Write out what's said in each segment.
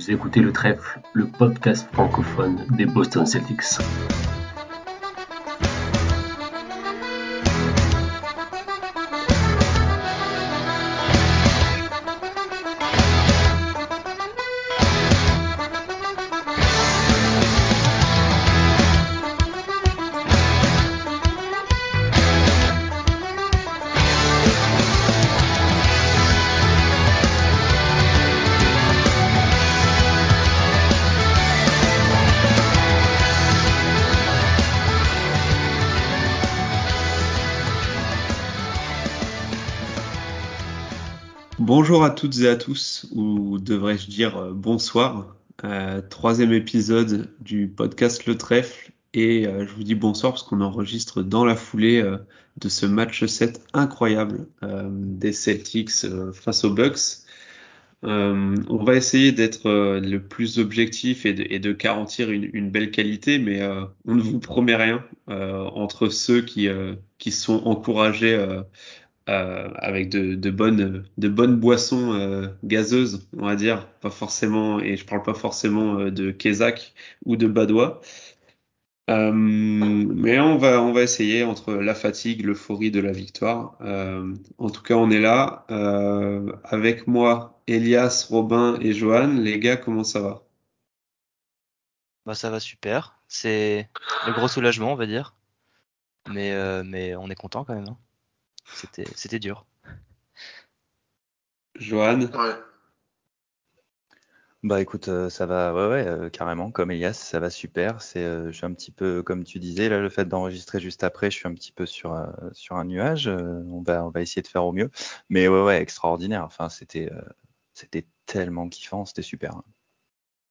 Vous écoutez le trèfle, le podcast francophone des Boston Celtics. Toutes et à tous, ou devrais-je dire euh, bonsoir. Euh, troisième épisode du podcast Le Trèfle. Et euh, je vous dis bonsoir parce qu'on enregistre dans la foulée de ce match 7 incroyable des Celtics face aux Bucks. on va essayer d'être le plus objectif et de, garantir une, belle qualité, mais on ne vous promet rien entre ceux qui, qui sont encouragés euh, avec de, bonnes, boissons euh, gazeuses, on va dire, pas forcément, et je parle pas forcément euh, de Kézak ou de Badois. mais on va, essayer entre la fatigue, l'euphorie de la victoire. en tout cas, on est là. avec moi, Elias, Robin et Johan. Les gars, comment ça va? Bah, Ça va super. C'est le gros soulagement, on va dire. Mais, mais on est content quand même. Hein. C'était, c'était dur. Johan Ouais. Bah écoute, euh, ça va, ouais, ouais, euh, carrément, comme Elias, ça va super. C'est, euh, je suis un petit peu, comme tu disais, là, le fait d'enregistrer juste après, je suis un petit peu sur, sur un nuage. on va, on va essayer de faire au mieux. Mais ouais, ouais, extraordinaire. Enfin, c'était, c'était tellement kiffant, c'était super.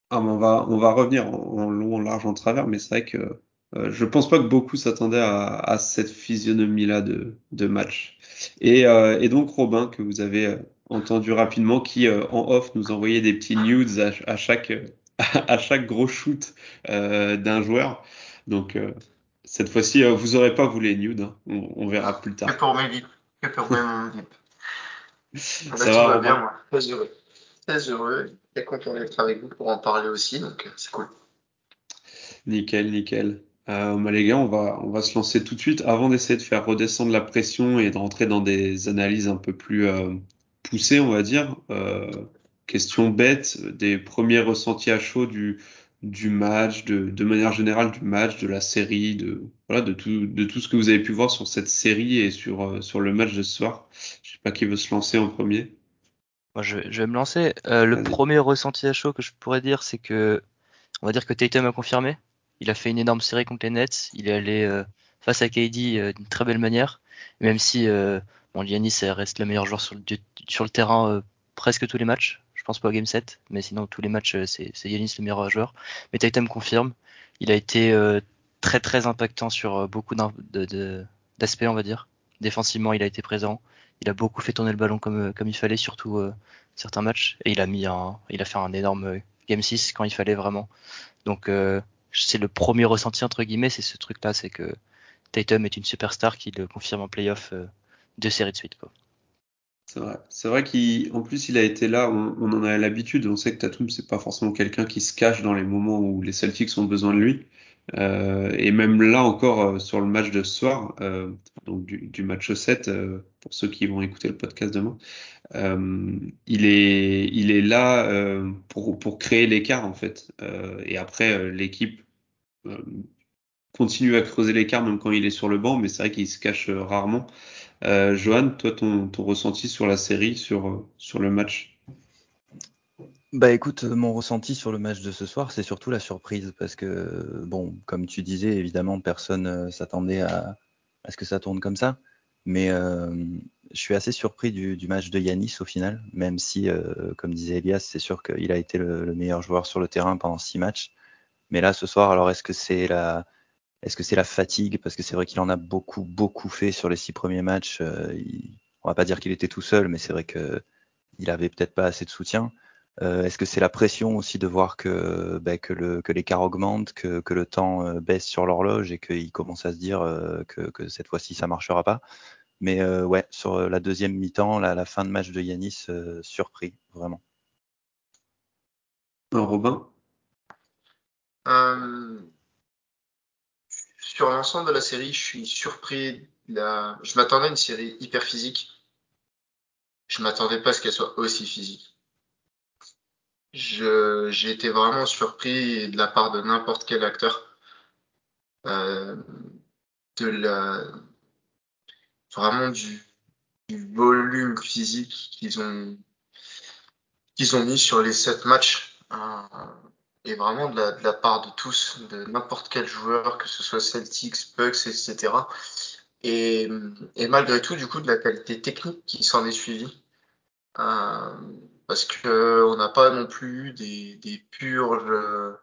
Ah, on va, on va revenir en long, en large, en travers, mais c'est vrai que euh, je pense pas que beaucoup s'attendaient à, cette physionomie-là de, match. Euh, et, donc Robin, que vous avez euh, entendu rapidement, qui en off nous envoyait des petits nudes à, chaque à chaque gros shoot d'un joueur. Donc cette fois-ci, vous aurez pas vous les nudes, hein. on, verra plus tard. Que pour mes vies, que pour mes Ça va, va bien, moi. Très heureux. Très heureux. Et content d'être avec vous pour en parler aussi, donc c'est cool. Nickel, nickel. Euh, les gars, on va, on va se lancer tout de suite avant d'essayer de faire redescendre la pression et de rentrer dans des analyses un peu plus euh, poussées, on va dire. Euh, question bête, des premiers ressentis à chaud du, du match, de, de manière générale du match, de la série, de, voilà, de, tout, de tout ce que vous avez pu voir sur cette série et sur, sur le match de ce soir. Je sais pas qui veut se lancer en premier. Moi, je, je vais me lancer. Le premier ressenti à chaud que je pourrais dire, c'est que, on va dire que Tatum a confirmé. Il a fait une énorme série contre les Nets. Il est allé euh, face à KD euh, d'une très belle manière. Même si euh, bon, Giannis reste le meilleur joueur sur le, sur le terrain presque tous les matchs. Je pense pas au Game 7, mais sinon tous les matchs c'est Giannis le meilleur joueur. Mais Tatum confirme. Il a été très très impactant sur beaucoup d'aspects, on va dire. Défensivement, il a été présent. Il a beaucoup fait tourner le ballon comme, comme il fallait, surtout certains matchs. Et il a mis un, il a fait un énorme Game 6 quand il fallait vraiment. Donc c'est le premier ressenti entre guillemets, c'est ce truc-là, c'est que Tatum est une superstar qui le confirme en playoff euh, deux séries de suite. Quoi. C'est vrai. C'est vrai qu'en plus il a été là, on, en a l'habitude. On sait que Tatum c'est pas forcément quelqu'un qui se cache dans les moments où les Celtics ont besoin de lui. Euh, et même là encore euh, sur le match de ce soir, euh, donc du, match 7, euh, pour ceux qui vont écouter le podcast demain, il est il est là pour pour créer l'écart en fait. et après l'équipe continue à creuser l'écart même quand il est sur le banc, mais c'est vrai qu'il se cache rarement. Johan, toi ton ton ressenti sur la série, sur sur le match? Bah écoute, mon ressenti sur le match de ce soir, c'est surtout la surprise parce que, bon, comme tu disais, évidemment, personne euh, s'attendait à, à, ce que ça tourne comme ça. Mais euh, je suis assez surpris du, du, match de Yanis au final, même si, euh, comme disait Elias, c'est sûr qu'il a été le, le, meilleur joueur sur le terrain pendant six matchs. Mais là, ce soir, alors est-ce que c'est la, est-ce que c'est la fatigue? Parce que c'est vrai qu'il en a beaucoup, beaucoup fait sur les six premiers matchs. Euh, il, on va pas dire qu'il était tout seul, mais c'est vrai que il avait peut-être pas assez de soutien. Euh, est-ce que c'est la pression aussi de voir que, bah, que, le, que l'écart augmente, que, que, le temps euh, baisse sur l'horloge et qu'il commence à se dire euh, que, que, cette fois-ci ça marchera pas? Mais ouais, sur la deuxième mi-temps, la, la fin de match de Yanis, surpris, vraiment. Robin? Euh, Sur l'ensemble de la série, je suis surpris. La... Je m'attendais à une série hyper physique. Je m'attendais pas à ce qu'elle soit aussi physique. J'ai été vraiment surpris de la part de n'importe quel acteur. Euh, de la, vraiment du, volume physique qu'ils ont, mis sur les sept matchs. Euh, et vraiment de la, part de tous, de n'importe quel joueur, que ce soit Celtics, Bucks, etc. Et, et malgré tout, du coup, de la qualité technique qui s'en est suivie. Euh, parce que on n'a pas non plus des, des purges euh,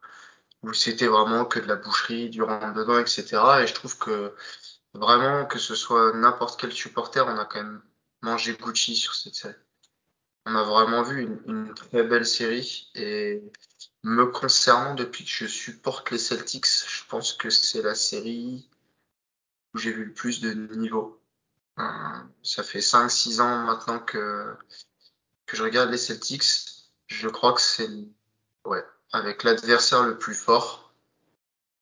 où c'était vraiment que de la boucherie, du rentre dedans, etc. Et je trouve que vraiment que ce soit n'importe quel supporter, on a quand même mangé Gucci sur cette série. On a vraiment vu une, une très belle série et me concernant depuis que je supporte les Celtics, je pense que c'est la série où j'ai vu le plus de niveau. Euh, ça fait 5-6 ans maintenant que que je regarde les Celtics, je crois que c'est ouais, avec l'adversaire le plus fort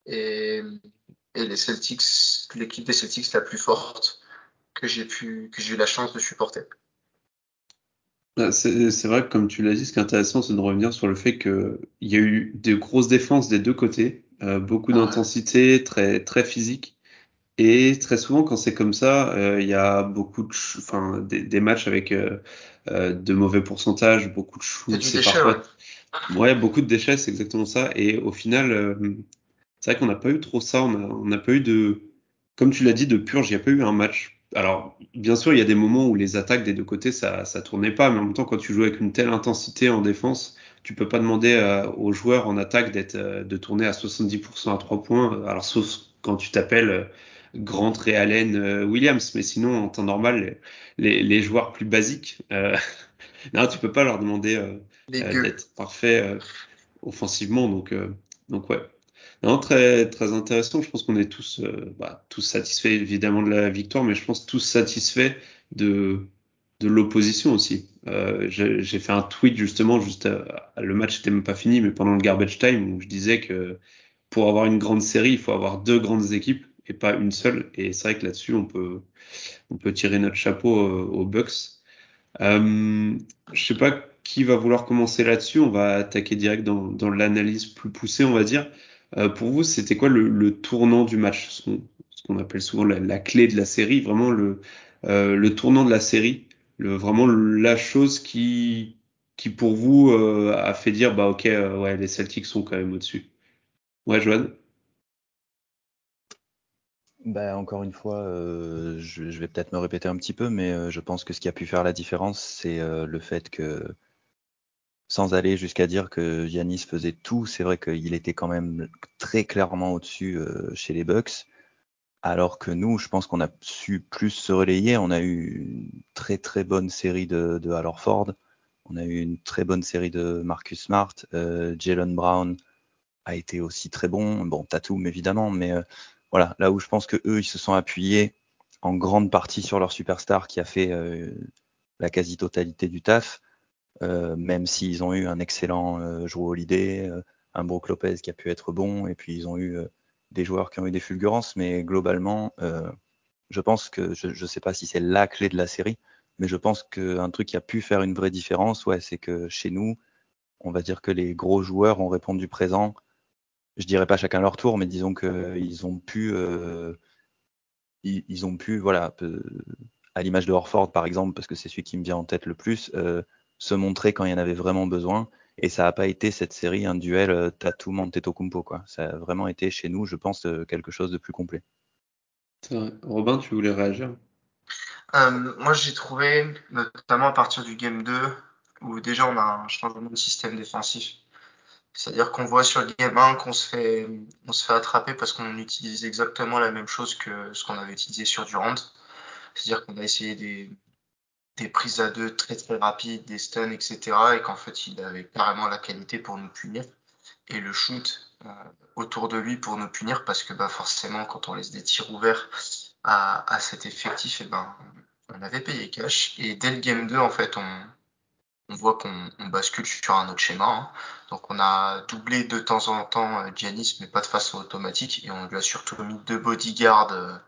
et, et les Celtics, l'équipe des Celtics la plus forte que j'ai pu que j'ai eu la chance de supporter. Ah, C'est vrai que comme tu l'as dit, ce qui est intéressant, c'est de revenir sur le fait qu'il y a eu des grosses défenses des deux côtés, euh, beaucoup Ouais. d'intensité, très très physique. Et très souvent, quand c'est comme ça, euh, il y a beaucoup de, enfin, des, des matchs avec euh, de mauvais pourcentages, beaucoup de shoots, c'est ouais. parfois, ouais, beaucoup de déchets, c'est exactement ça. Et au final, euh, c'est vrai qu'on n'a pas eu trop ça. On n'a pas eu de, comme tu l'as dit, de purge. Il n'y a pas eu un match. Alors, bien sûr, il y a des moments où les attaques des deux côtés, ça, ça tournait pas. Mais en même temps, quand tu joues avec une telle intensité en défense, tu peux pas demander euh, aux joueurs en attaque d'être, euh, de tourner à 70% à trois points. Alors, sauf quand tu t'appelles euh, Grant, Ray Allen, euh, Williams. Mais sinon, en temps normal, les, joueurs plus basiques, euh, non, tu peux pas leur demander euh, d'être parfait offensivement. Donc, donc ouais. Non, très, très intéressant. Je pense qu'on est tous, euh, bah, tous satisfaits évidemment de la victoire, mais je pense tous satisfaits de, de l'opposition aussi. Euh, j'ai fait un tweet justement, juste à- le match n'était même pas fini, mais pendant le garbage time, où je disais que pour avoir une grande série, il faut avoir deux grandes équipes et pas une seule. Et c'est vrai que là-dessus, on peut, on peut tirer notre chapeau euh, aux Bucks. Euh, je sais pas qui va vouloir commencer là-dessus. On va attaquer direct dans, dans l'analyse plus poussée, on va dire. Euh, pour vous, c'était quoi le, le tournant du match, ce qu'on qu'on appelle souvent la, la clé de la série, vraiment le, euh, le tournant de la série, le, vraiment la chose qui, qui pour vous euh, a fait dire bah ok, euh, ouais, les Celtics sont quand même au-dessus. Ouais, Joanne. Bah, encore une fois, euh, je, je vais peut-être me répéter un petit peu, mais euh, je pense que ce qui a pu faire la différence, c'est euh, le fait que, sans aller jusqu'à dire que Yanis faisait tout, c'est vrai qu'il était quand même très clairement au-dessus euh, chez les Bucks, alors que nous, je pense qu'on a su plus se relayer. On a eu une très très bonne série de, de Horford, on a eu une très bonne série de Marcus Smart, euh, Jalen Brown a été aussi très bon, bon Tatum évidemment, mais euh, voilà, là où je pense que eux, ils se sont appuyés en grande partie sur leur superstar qui a fait euh, la quasi-totalité du taf, euh, même s'ils ont eu un excellent euh, Drew Holiday, euh, un Brook Lopez qui a pu être bon, et puis ils ont eu euh, des joueurs qui ont eu des fulgurances, mais globalement, je pense que, je ne sais pas si c'est la clé de la série, mais je pense qu'un truc qui a pu faire une vraie différence, ouais, c'est que chez nous, on va dire que les gros joueurs ont répondu présent je dirais pas chacun leur tour, mais disons qu'ils ont pu, euh, ils, ils, ont pu, voilà, euh, à l'image de Horford par exemple, parce que c'est celui qui me vient en tête le plus, euh, se montrer quand il y en avait vraiment besoin. Et ça n'a pas été cette série un duel euh, Tatum Antetokounmpo quoi. Ça a vraiment été chez nous, je pense, euh, quelque chose de plus complet. Robin, tu voulais réagir? Euh, moi, j'ai trouvé, notamment à partir du game 2, où déjà on a un changement de système défensif. C'est-à-dire qu'on voit sur le game 1 qu'on se fait, on se fait attraper parce qu'on utilise exactement la même chose que ce qu'on avait utilisé sur Durant. C'est-à-dire qu'on a essayé des, des prises à deux très très rapides, des stuns, etc. Et qu'en fait, il avait carrément la qualité pour nous punir. Et le shoot euh, autour de lui pour nous punir parce que bah, forcément, quand on laisse des tirs ouverts à, à cet effectif, et ben, on avait payé cash. Et dès le game 2, en fait, on, on voit qu'on bascule sur un autre schéma. Hein. Donc on a doublé de temps en temps Giannis, mais pas de façon automatique, et on lui a surtout mis deux bodyguards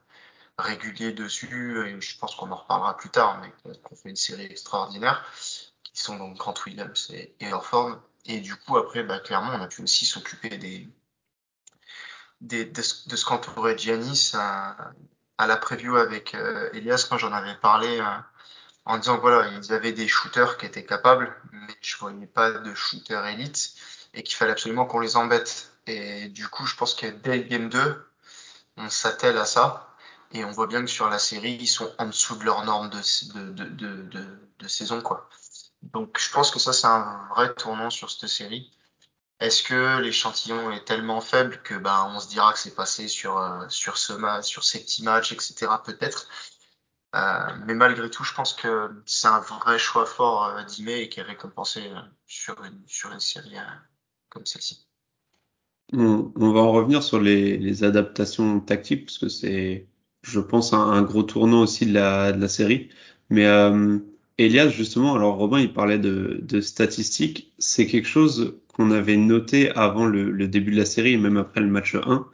réguliers dessus, et je pense qu'on en reparlera plus tard, mais qu'on fait une série extraordinaire, qui sont donc Grant Williams et, et. Et du coup, après, bah, clairement, on a pu aussi s'occuper des, des, de, ce qu'entourait Giannis à, à, la preview avec euh, Elias quand j'en avais parlé euh, en disant voilà, ils avaient des shooters qui étaient capables, mais je voyais pas de shooters élite et qu'il fallait absolument qu'on les embête. Et du coup, je pense que dès Game 2, on s'attelle à ça. Et on voit bien que sur la série, ils sont en dessous de leur norme de, de, de, de, saison. Quoi. Donc je pense que ça, c'est un vrai tournant sur cette série. Est-ce que l'échantillon est tellement faible que ben on se dira que c'est passé sur euh, sur ce match, sur ces petits matchs, etc. Peut-être? Euh, mais malgré tout, je pense que c'est un vrai choix fort euh, d'Ime et qui est récompensé euh, sur une sur une série comme celle-ci. On, va en revenir sur les, adaptations tactiques parce que c'est, je pense, un, gros tournant aussi de la, de la série. Mais Elias, justement, alors Robin, il parlait de, statistiques. C'est quelque chose qu'on avait noté avant le, début de la série même après le match 1.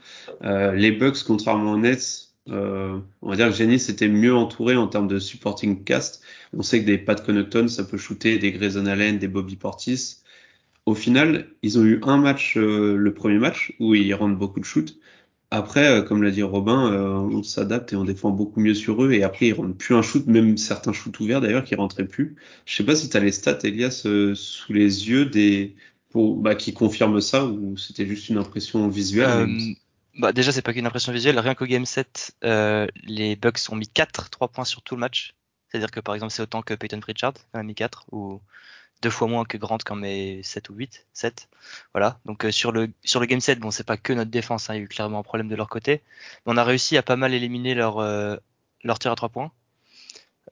Euh, les Bucks, contrairement aux Nets, euh, on va dire que Giannis était mieux entouré en termes de supporting cast. On sait que des Pat Connaughton, ça peut shooter, des Grayson Allen, des Bobby Portis. Au final, ils ont eu un match, euh, le premier match, où ils rendent beaucoup de shoots. Après, euh, comme l'a dit Robin, euh, on s'adapte et on défend beaucoup mieux sur eux. Et après, ils rentrent plus un shoot, même certains shoots ouverts d'ailleurs qui rentraient plus. Je sais pas si tu as les stats, Elias, euh, sous les yeux des pour, bah, qui confirment ça ou c'était juste une impression visuelle. Bah déjà, c'est pas qu'une impression visuelle. Rien qu'au game 7, les Bucks ont mis 4 3 points sur tout le match. C'est-à-dire que par exemple, c'est autant que Peyton Pritchard qui a mis 4 ou deux fois moins que Grant quand met 7 ou 8, 7. Voilà. Donc euh, sur le sur le game 7, bon c'est pas que notre défense, hein, il y a eu clairement un problème de leur côté. Mais on a réussi à pas mal éliminer leur euh, tir à 3 points.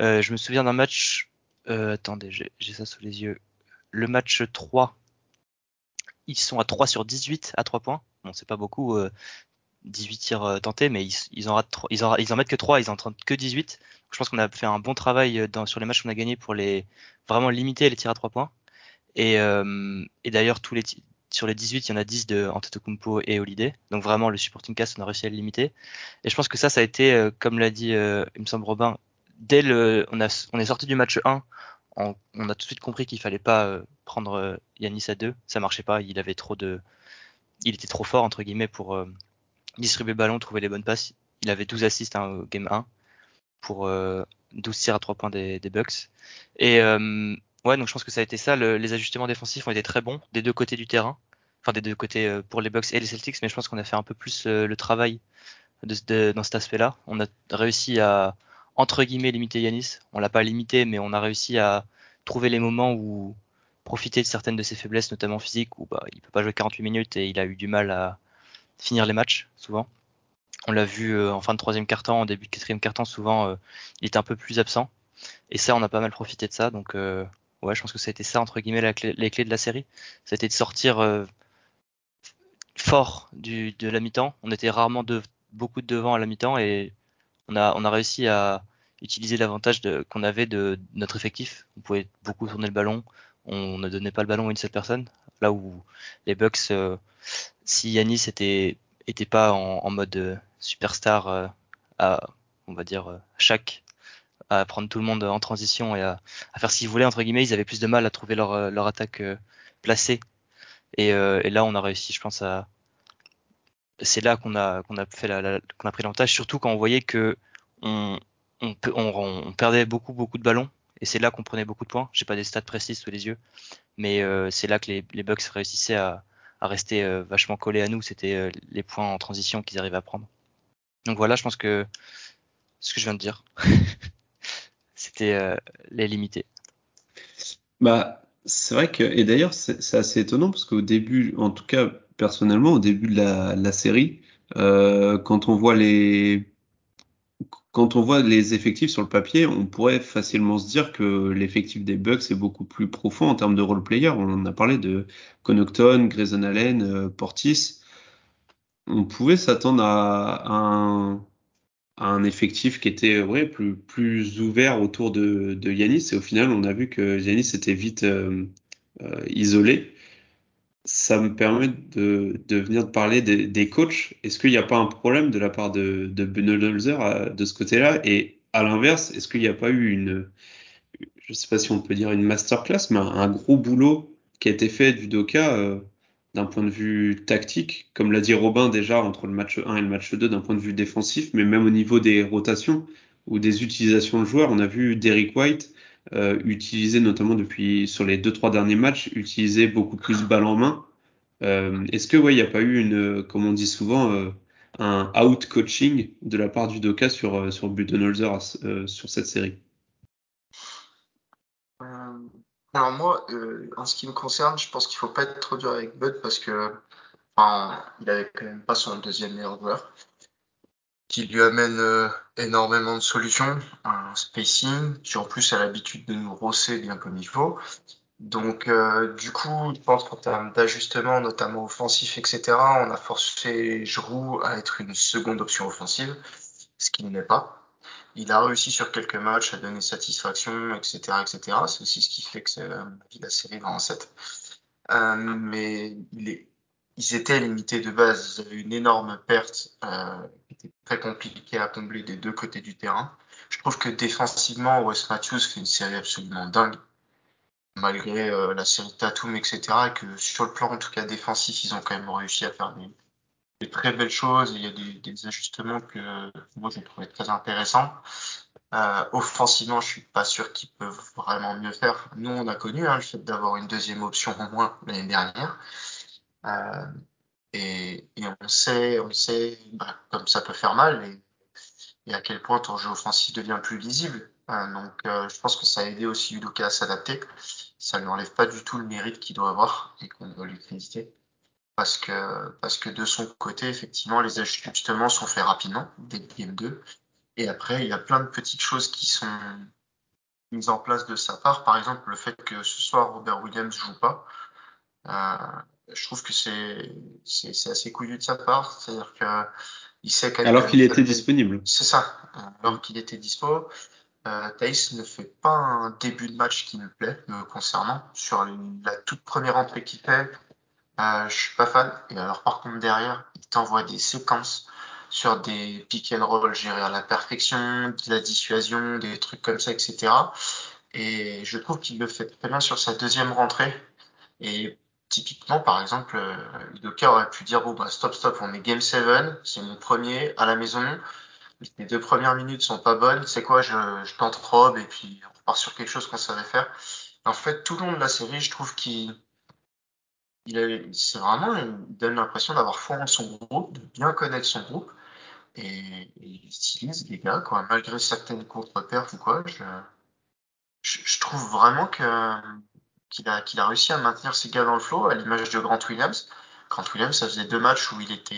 Euh, je me souviens d'un match euh, attendez, j'ai ça sous les yeux. Le match 3 ils sont à 3 sur 18 à 3 points. Bon, c'est pas beaucoup 18 tirs tentés mais ils, ils en ratent ils en mettent que 3, ils en tentent que 18 je pense qu'on a fait un bon travail euh, dans, sur les matchs qu'on a gagnés pour les vraiment limiter les tirs à trois points. Et, euh, et d'ailleurs, tous les sur les 18, il y en a 10 de Antetokounmpo et Holiday. Donc vraiment, le supporting cast, on a réussi à le limiter. Et je pense que ça, ça a été, euh, comme l'a dit, euh, il me semble Robin, dès le, on, a, on est sorti du match 1, on, on a tout de suite compris qu'il fallait pas euh, prendre Yanis à 2. Ça marchait pas. Il avait trop de, il était trop fort entre guillemets pour distribuer le ballon, trouver les bonnes passes. Il avait 12 assists hein, au game 1 pour euh, 12 tirs à 3 points des, Bucks. Et euh, ouais, donc je pense que ça a été ça. Le, les ajustements défensifs ont été très bons des deux côtés du terrain. Enfin, des deux côtés euh, pour les Bucks et les Celtics, mais je pense qu'on a fait un peu plus euh, le travail dans cet aspect-là. On a réussi à, entre guillemets, limiter Yanis. On l'a pas limité, mais on a réussi à trouver les moments où profiter de certaines de ses faiblesses, notamment physiques, où bah, il peut pas jouer 48 minutes et il a eu du mal à finir les matchs, souvent. On l'a vu euh, en fin de troisième quart-temps, en début de quatrième quart-temps, souvent euh, il était un peu plus absent. Et ça, on a pas mal profité de ça. Donc euh, ouais, je pense que ça a été ça entre guillemets les clés de la série. Été de sortir fort de la mi-temps. On était rarement beaucoup de devant à la mi-temps et on a, on a réussi à utiliser l'avantage qu'on avait de, notre effectif. On pouvait beaucoup tourner le ballon. On ne donnait pas le ballon à une seule personne. Là où les Bucks, si Yanis était, était pas en, mode superstar euh, à, on va dire, euh, chaque à prendre tout le monde en transition et à, faire ce qu'ils voulaient entre guillemets. Ils avaient plus de mal à trouver leur, euh, leur attaque placée. Et, euh, là, on a réussi, je pense, à. C'est là qu'on a a la, a pris l'avantage, surtout quand on voyait que on, on perdait beaucoup beaucoup de ballons. Et c'est là qu'on prenait beaucoup de points. J'ai pas des stats précises sous les yeux, mais euh, c'est là que les, les Bucks réussissaient à, à rester euh, vachement collés à nous. C'était les points en transition qu'ils arrivaient à prendre. Donc voilà, je pense que ce que je viens de dire, c'était euh, les limités. Bah, c'est vrai que, et d'ailleurs, c'est assez étonnant parce qu'au début, en tout cas, personnellement, au début de la, la série, euh, quand on voit les, quand on voit les effectifs sur le papier, on pourrait facilement se dire que l'effectif des Bucks est beaucoup plus profond en termes de role player. On en a parlé de Connaughton, Grayson Allen, euh, Portis on pouvait s'attendre à, un, effectif qui était ouais, plus, ouvert autour de, de Yanis. Et au final, on a vu que Yanis était vite euh, euh, isolé. Ça me permet de, de venir parler des, coachs. Est-ce qu'il n'y a pas un problème de la part de, de Budenholzer de ce côté-là? Et à l'inverse, est-ce qu'il n'y a pas eu une, je sais pas si on peut dire une masterclass, mais un, un gros boulot qui a été fait du Doka euh, d'un point de vue tactique, comme l'a dit Robin déjà entre le match 1 et le match 2 d'un point de vue défensif, mais même au niveau des rotations ou des utilisations de joueurs, on a vu Derrick White euh, utiliser notamment depuis sur les deux trois derniers matchs, utiliser beaucoup plus balle en main. Euh, Est-ce que ouais, il n'y a pas eu une, comme on dit souvent, euh, un out coaching de la part du Doka sur sur Budenholzer sur cette série? Alors moi, en ce qui me concerne, je pense qu'il faut pas être trop dur avec Bud parce que enfin, il quand même pas son deuxième meilleur joueur qui lui amène euh, énormément de solutions, un spacing qui en plus a l'habitude de nous rosser bien comme il faut. Donc euh, du coup, je pense qu'en termes d'ajustement, notamment offensif, etc., on a forcé Giroud à être une seconde option offensive, ce qui n'est pas. Il a réussi sur quelques matchs à donner satisfaction, etc., etc. C'est aussi ce qui fait que euh, la série va en 7. Euh, mais il est, ils étaient limités de base. Ils avaient une énorme perte euh, qui était très compliquée à combler des deux côtés du terrain. Je trouve que défensivement, Wes Matthews fait une série absolument dingue, malgré euh, la série Tatum, etc. Et que sur le plan, en tout cas défensif, ils ont quand même réussi à faire des, des très belles choses. Il y a des, des ajustements que moi j'ai trouvé très intéressants. Euh, offensivement, je suis pas sûr qu'ils peuvent vraiment mieux faire. Nous, on a connu hein, le fait d'avoir une deuxième option au moins l'année dernière. Euh, et, et, on sait, on sait bah, comme ça peut faire mal et, et, à quel point ton jeu offensif devient plus lisible. Euh, donc, euh, je pense que ça a aidé aussi Udoka à s'adapter. Ça ne lui enlève pas du tout le mérite qu'il doit avoir et qu'on doit lui créditer parce que, parce que de son côté, effectivement, les ajustements sont faits rapidement, dès le game 2. Et après, il y a plein de petites choses qui sont mises en place de sa part. Par exemple, le fait que ce soir, Robert Williams joue pas. Je trouve que c'est, assez couillu de sa part. C'est-à-dire que il sait Alors qu'il était disponible. C'est ça. Alors qu'il était dispo. Euh, Thaïs ne fait pas un début de match qui me plaît, me concernant. Sur la toute première entrée qu'il fait, euh, je suis pas fan. Et alors, par contre, derrière, il t'envoie des séquences sur des pick and roll gérés à la perfection, de la dissuasion, des trucs comme ça, etc. Et je trouve qu'il le fait très bien sur sa deuxième rentrée. Et typiquement, par exemple, euh, Udoka aurait pu dire, bon, bah, stop, stop, on est game 7, c'est mon premier à la maison. Les deux premières minutes sont pas bonnes. C'est quoi, je, je tente et puis on repart sur quelque chose qu'on savait faire. En fait, tout le long de la série, je trouve qu'il il c'est vraiment, il donne l'impression d'avoir foi en son groupe, de bien connaître son groupe, et, et il utilise les gars, quoi, malgré certaines contre-perfs ou quoi, je, je, trouve vraiment que, qu'il a, qu'il a réussi à maintenir ses gars dans le flow, à l'image de Grant Williams. Grant Williams, ça faisait deux matchs où il était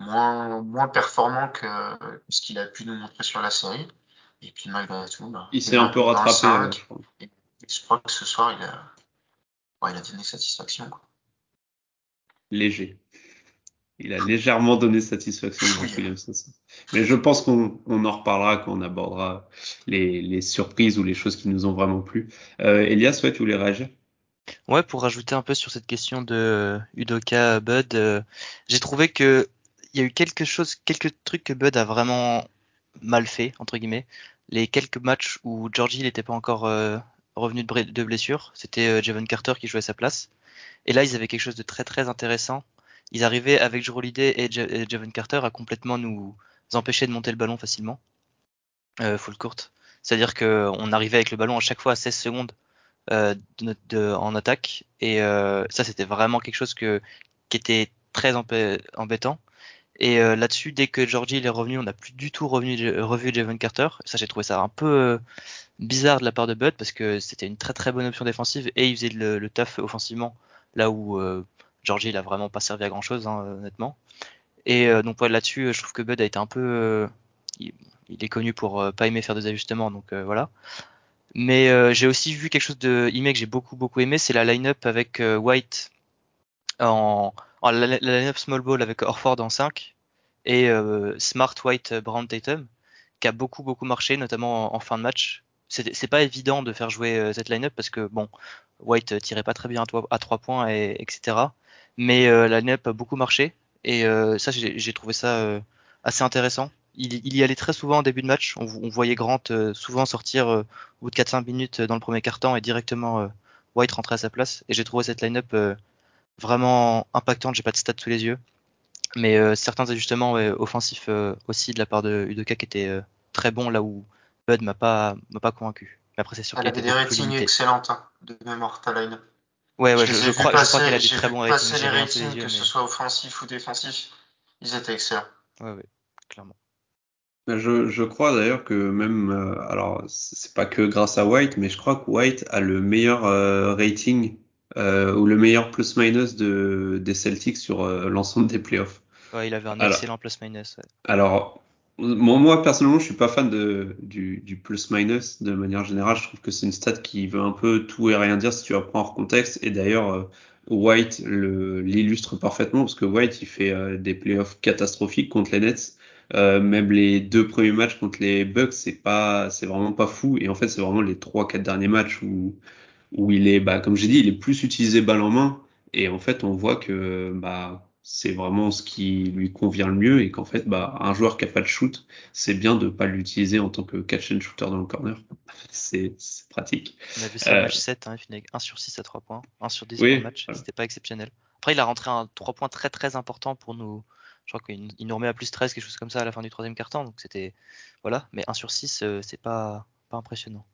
moins, moins performant que ce qu'il a pu nous montrer sur la série. Et puis malgré tout, bah, il s'est un peu rattrapé. 5, je, et je crois que ce soir, il a, Ouais, il a donné satisfaction. Quoi. Léger. Il a légèrement donné satisfaction. Oui. Mais je pense qu'on on en reparlera quand on abordera les, les, surprises ou les choses qui nous ont vraiment plu. Euh, Elias, ouais, tu voulais réagir? Ouais, pour rajouter un peu sur cette question de Udoka Bud, euh, j'ai trouvé que il y a eu quelque chose, quelques trucs que Bud a vraiment mal fait entre guillemets. Les quelques matchs où Georgie n'était pas encore euh, revenu de, de blessure. C'était euh, Javon Carter qui jouait à sa place. Et là, ils avaient quelque chose de très très intéressant. Ils arrivaient avec Drew Holiday et, Javon Carter à complètement nous empêcher de monter le ballon facilement. Euh, full court. C'est-à-dire qu'on arrivait avec le ballon à chaque fois à 16 secondes euh, de, de, en attaque. Et euh, ça, c'était vraiment quelque chose que, qui était très embêtant. Et euh, là-dessus, dès que Georgie est revenu, on n'a plus du tout revenu, revu Javon Carter. Ça, j'ai trouvé ça un peu euh, bizarre de la part de Bud parce que c'était une très très bonne option défensive et il faisait le, le taf offensivement là où euh, Georgie il a vraiment pas servi à grand chose hein, honnêtement. Et euh, donc là-dessus, je trouve que Bud a été un peu, euh, il, est connu pour euh, pas aimer faire des ajustements, donc voilà. Mais j'ai aussi vu quelque chose de Ime que j'ai beaucoup beaucoup aimé, c'est la line-up avec White en, la line-up small ball avec Orford en 5 et Smart, White, Brown, Tatum, qui a beaucoup beaucoup marché, notamment en, fin de match. C'est pas évident de faire jouer cette line-up parce que bon, White tirait pas très bien à, 3 points, et, etc. Mais la line-up a beaucoup marché et ça j'ai trouvé ça assez intéressant. Il, y allait très souvent en début de match. On, voyait Grant souvent sortir au bout de 4-5 minutes dans le premier quart-temps et directement White rentrer à sa place. Et j'ai trouvé cette line-up vraiment impactante. J'ai pas de stats sous les yeux, mais euh, certains ajustements offensifs euh, aussi de la part de Udoka qui étaient euh, très bons là où Bud m'a pas m'a pas convaincu. Mais après c'est sûr qu'il a des ratings excellentes hein, de mémoire ta line. Ouais ouais, je, je, crois, je crois qu'elle a des très bons ratings. les ratings que ce soit offensif ou défensif, ils étaient excellents. Ouais ouais, clairement. Je, je crois d'ailleurs que même, alors c'est pas que grâce à White, mais je crois que White a le meilleur rating euh, ou le meilleur plus-minus de, des Celtics sur euh, l'ensemble des playoffs. Ouais, il avait un excellent plus-minus. Ouais. Alors, moi, personnellement, je suis pas fan de, du, du plus-minus de manière générale. Je trouve que c'est une stat qui veut un peu tout et rien dire si tu la prends hors contexte. Et d'ailleurs, euh, White l'illustre parfaitement parce que White, il fait euh, des playoffs catastrophiques contre les Nets. Euh, même les deux premiers matchs contre les Bucks, c'est pas, c'est vraiment pas fou. Et en fait, c'est vraiment les trois, quatre derniers matchs où où il est, bah, comme j'ai dit, il est plus utilisé balle en main. Et en fait, on voit que bah, c'est vraiment ce qui lui convient le mieux et qu'en fait, bah, un joueur qui a pas de shoot, c'est bien de pas l'utiliser en tant que catch and shooter dans le corner. c'est pratique. On a vu ça au match 7, hein, il finit avec 1 sur 6 à 3 points, 1 sur 10 oui, match, c'était pas exceptionnel. Après, il a rentré un 3 points très très important pour nous. Je crois qu'il nous remet à plus 13, quelque chose comme ça à la fin du troisième quart-temps. Donc c'était. Voilà. Mais 1 sur 6, euh, c'est pas, pas impressionnant.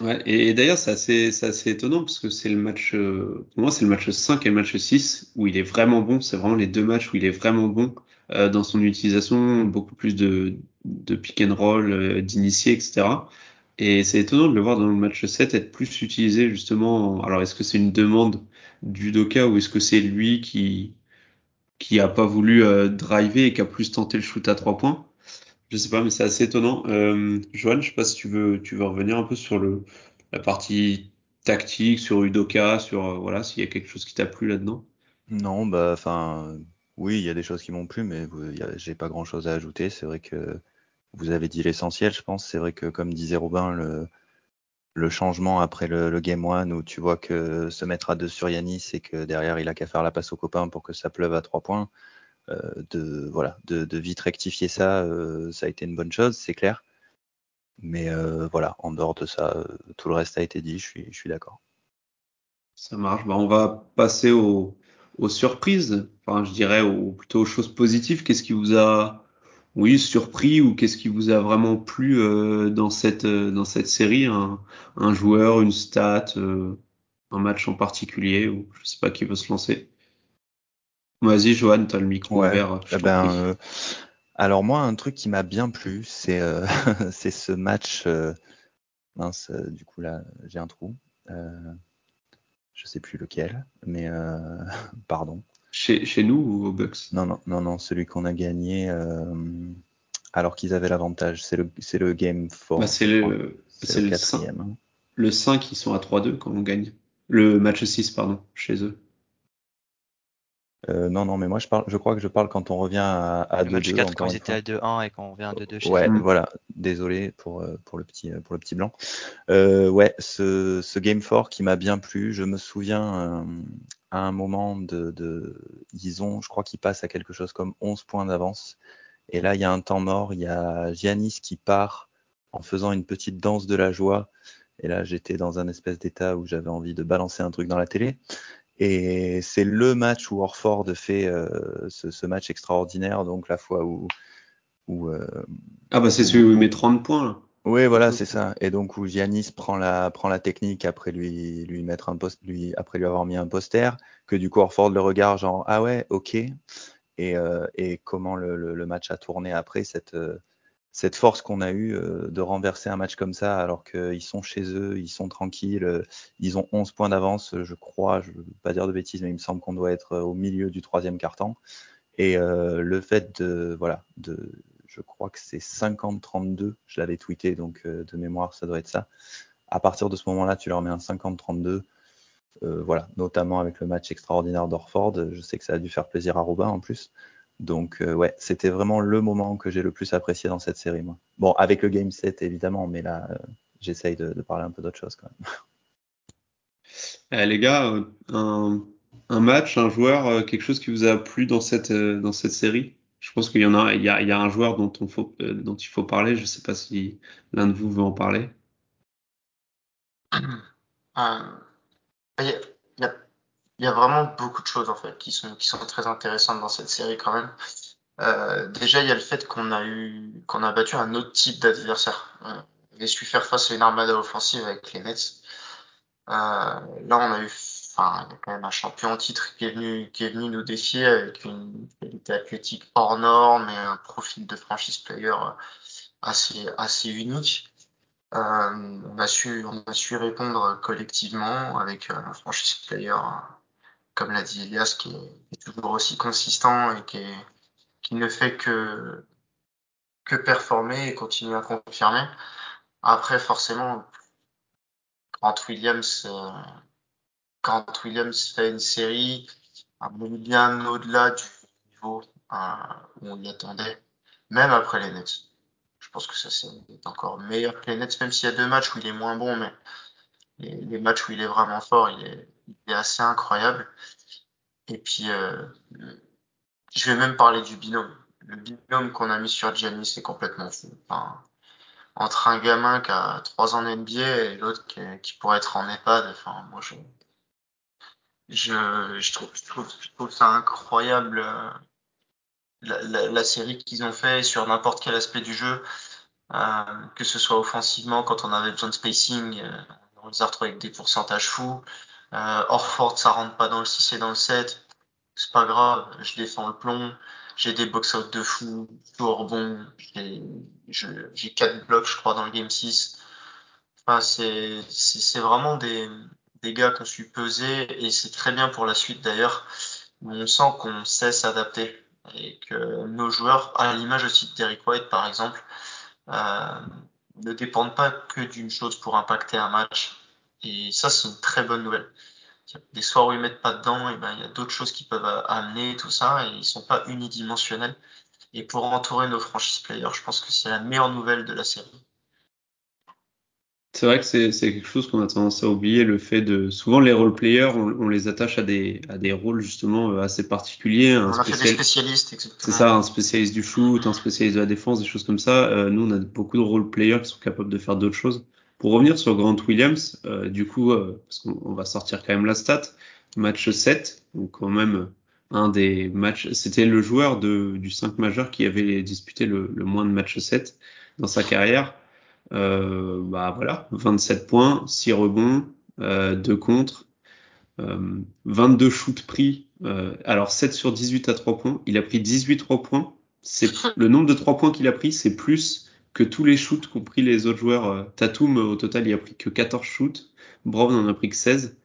Ouais, et, d'ailleurs, c'est assez, assez, étonnant parce que c'est le match, euh, pour moi, c'est le match 5 et le match 6 où il est vraiment bon. C'est vraiment les deux matchs où il est vraiment bon euh, dans son utilisation, beaucoup plus de, de pick and roll, euh, d'initier, etc. Et c'est étonnant de le voir dans le match 7 être plus utilisé justement. Alors, est-ce que c'est une demande du Doka ou est-ce que c'est lui qui qui a pas voulu driver et qui a plus tenté le shoot à trois points? Je sais pas, mais c'est assez étonnant. Euh, Joanne, je sais pas si tu veux, tu veux revenir un peu sur le, la partie tactique, sur Udoka, sur euh, voilà, s'il y a quelque chose qui t'a plu là-dedans? Non, bah, enfin, oui, il y a des choses qui m'ont plu, mais j'ai pas grand-chose à ajouter. C'est vrai que vous avez dit l'essentiel, je pense. C'est vrai que, comme disait Robin, le, changement après le, le, game one où tu vois que se mettre à deux sur Yanis et que derrière il a qu'à faire la passe au copain pour que ça pleuve à trois points. Euh, de voilà de, vite rectifier ça, euh, ça a été une bonne chose, c'est clair. Mais euh, voilà, en dehors de ça, tout le reste a été dit, je suis, je suis d'accord. Ça marche. Bah, on va passer aux, surprises, enfin je dirais aux, plutôt aux choses positives. Qu'est-ce qui vous a oui, surpris ou qu'est-ce qui vous a vraiment plu dans cette dans cette série? Un, un joueur, une stat, un match en particulier ou je sais pas qui veut se lancer. Vas-y, Johan, tu as le micro ouvert. Eh ben, euh, alors moi, un truc qui m'a bien plu, c'est euh, c'est ce match. Euh, mince, du coup là, j'ai un trou. je sais plus lequel, mais pardon. Chez, chez nous ou au Bucks? Non, non, non, non, celui qu'on a gagné alors qu'ils avaient l'avantage. C'est le, c'est le Game 4. Bah, c'est le, c'est le, quatrième. Hein. Le 5, ils sont à 3-2 quand on gagne. Le match 6, pardon, chez eux. Euh, non, non, mais moi je parle, je crois que je parle quand on revient à, 2-2. quand ils étaient à 2-1 et quand on revient à 2-2. Ouais, voilà. Désolé pour euh, pour le petit pour le petit blanc. Euh, ouais, ce, ce game 4 qui m'a bien plu. Je me souviens à un moment de, de disons, je crois qu'il passe à quelque chose comme 11 points d'avance. Et là, il y a un temps mort. Il y a Giannis qui part en faisant une petite danse de la joie. Et là, j'étais dans un espèce d'état où j'avais envie de balancer un truc dans la télé. Et c'est le match où Orford fait euh, ce, ce, match extraordinaire, donc la fois où. où euh, ah bah c'est celui où il met 30 points. Là. Oui, voilà, c'est ça. Et donc où Giannis prend la prend la technique après lui lui mettre un post lui après lui avoir mis un poster, que du coup Orford le regarde genre ah ouais ok et euh, et comment le, le, le, match a tourné après cette euh, cette force qu'on a eue euh, de renverser un match comme ça alors qu'ils sont chez eux, ils sont tranquilles, euh, ils ont 11 points d'avance, je crois, je ne veux pas dire de bêtises, mais il me semble qu'on doit être au milieu du troisième quart-temps. Et euh, le fait de, voilà, de, je crois que c'est 50-32, je l'avais tweeté, donc de mémoire, ça doit être ça. À partir de ce moment-là, tu leur mets un 50-32. voilà, notamment avec le match extraordinaire d'Orford. Je sais que ça a dû faire plaisir à Robin en plus. Donc ouais, c'était vraiment le moment que j'ai le plus apprécié dans cette série, moi. Bon, avec le game set évidemment, mais là, j'essaye de, de, parler un peu d'autre chose quand même. Eh, les gars, un, un, match, un joueur, quelque chose qui vous a plu dans cette dans cette série? Je pense qu'il y en a, il y a, il y a un joueur dont, on faut, dont il faut parler. Je ne sais pas si l'un de vous veut en parler. Euh, il il y, a, vraiment beaucoup de choses en fait qui sont, qui sont très intéressantes dans cette série quand même. Euh, déjà, il y a le fait qu'on a eu, qu'on a battu un autre type d'adversaire. Euh, on avait su faire face à une armada offensive avec les Nets. Euh, là, on a eu, enfin, a quand même un champion en titre qui est venu, qui est venu nous défier avec une qualité athlétique hors norme et un profil de franchise player assez, assez unique. Euh, on, a su, on a su répondre collectivement avec un franchise player, comme l'a dit Elias, qui est, toujours aussi consistant et qui, est, qui ne fait que, que performer et continuer à confirmer. Après, forcément, Grant Williams, euh, Grant Williams fait une série bien au-delà du niveau euh, où on y attendait, même après les Nets. Je pense que ça c'est encore meilleur que les Nets, même s'il y a deux matchs où il est moins bon, mais les matchs où il est vraiment fort, il est, il est assez incroyable. Et puis, euh, je vais même parler du binôme. Le binôme qu'on a mis sur Giannis c'est complètement fou. Entre un gamin qui a trois ans en NBA et l'autre qui, pourrait être en EHPAD, enfin, moi je, trouve, ça incroyable. Euh, la, série qu'ils ont fait sur n'importe quel aspect du jeu, euh, que ce soit offensivement quand on avait besoin de spacing, on les a retrouvés avec des pourcentages fous. Euh, Orford, ça rentre pas dans le 6 et dans le 7. C'est pas grave, je défends le plomb. J'ai des box-out de fou, toujours bon. J'ai quatre blocs, je crois, dans le game 6. Enfin, c'est, vraiment des, des gars qu'on su peser et c'est très bien pour la suite d'ailleurs. On sent qu'on sait s'adapter et que nos joueurs, à l'image aussi de Derek White par exemple, euh, ne dépendent pas que d'une chose pour impacter un match. Et ça, c'est une très bonne nouvelle. Des soirs où ils mettent pas dedans, et ben il y a d'autres choses qui peuvent amener tout ça et ils sont pas unidimensionnels. Et pour entourer nos franchise players, je pense que c'est la meilleure nouvelle de la série. C'est vrai que c'est quelque chose qu'on a tendance à oublier, le fait de souvent les role players, on, on, les attache à des à des rôles justement euh, assez particuliers. Un on a fait des spécialistes, C'est ça, un spécialiste du shoot, un spécialiste de la défense, des choses comme ça. Euh, nous, on a beaucoup de role players qui sont capables de faire d'autres choses. Pour revenir sur Grant Williams, euh, du coup, euh, parce qu'on va sortir quand même la stat, match 7, donc quand même un des matchs, c'était le joueur de, du 5 majeur qui avait disputé le, le moins de matchs 7 dans sa carrière. Euh, bah voilà, 27 points, 6 rebonds, euh, 2 contre, euh, 22 shoots pris. Euh, alors 7 sur 18 à 3 points. Il a pris 18 3 points. C'est le nombre de 3 points qu'il a pris, c'est plus que tous les shoots qu'ont pris les autres joueurs. Euh, Tatum au total, il a pris que 14 shoots. Brown en a pris que 16.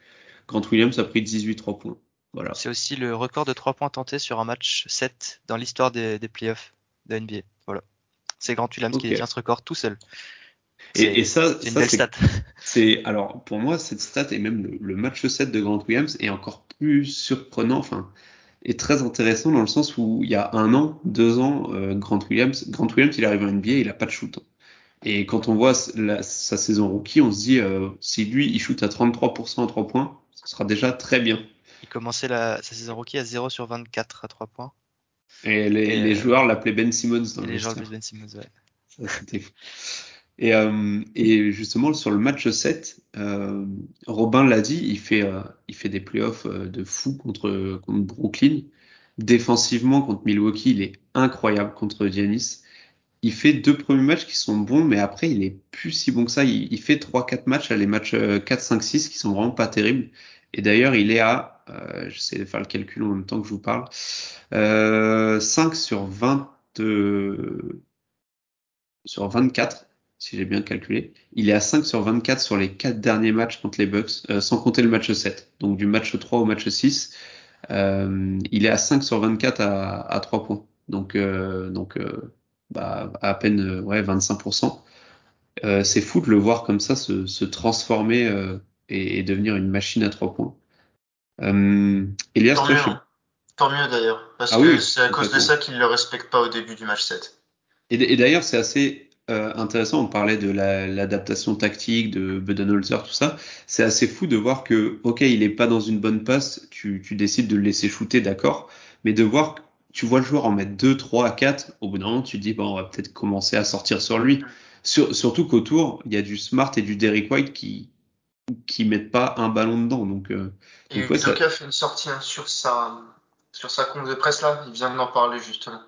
Grant Williams a pris 18 3 points. Voilà. C'est aussi le record de 3 points tentés sur un match 7 dans l'histoire des, des playoffs de NBA. Voilà. C'est Grant Williams okay. qui détient ce record tout seul. Et, et, ça, c'est une belle stat. C'est alors pour moi cette stat et même le, le, match 7 de Grant Williams est encore plus surprenant, enfin est très intéressant dans le sens où il y a un an, deux ans, euh, Grant Williams, Grant Williams il arrive en NBA, il a pas de shoot. Et quand on voit la, sa saison rookie, on se dit euh, si lui il shoot à 33% à 3 points, ce sera déjà très bien. Il commençait la, sa saison rookie à 0 sur 24 à 3 points. Et les, et les euh, joueurs l'appelaient Ben Simmons dans les joueurs Ben Simmons, ouais. Ça c'était fou. Et, euh, et, justement, sur le match 7, euh, Robin l'a dit, il fait, euh, il fait des playoffs de fou contre, Brooklyn. Défensivement, contre Milwaukee, il est incroyable contre Giannis. Il fait deux premiers matchs qui sont bons, mais après, il est plus si bon que ça. Il, fait 3-4 matchs, les matchs 4, 5, 6 qui sont vraiment pas terribles. Et d'ailleurs, il est à, euh, j'essaie de faire le calcul en même temps que je vous parle, euh, 5 sur 20, sur 24 si j'ai bien calculé. Il est à 5 sur 24 sur les 4 derniers matchs contre les Bucks, euh, sans compter le match 7. Donc du match 3 au match 6, euh, il est à 5 sur 24 à, à 3 points. Donc, euh, donc bah, à peine ouais, 25%. c'est fou de le voir comme ça se, se transformer et, et, devenir une machine à 3 points. Elias, tant, toi, mieux, je... hein. Tant mieux d'ailleurs, parce Ah que oui, c'est à cause de ça qu'il le respecte pas au début du match 7. Et, et d'ailleurs, c'est assez euh, intéressant. On parlait de la- l'adaptation tactique de Budenholzer, tout ça. C'est assez fou de voir que, ok, il est pas dans une bonne passe, tu, tu décides de le laisser shooter, d'accord, mais de voir, tu vois le joueur en mettre 2, 3 à 4, au bout d'un moment, tu te dis, bon, on va peut-être commencer à sortir sur lui. Sur- surtout qu'autour, il y a du Smart et du Derrick White qui qui mettent pas un ballon dedans. Donc, euh, Et donc ouais, ça, fait une sortie hein, sur sa sur sa conf de presse là, il vient d'en parler justement.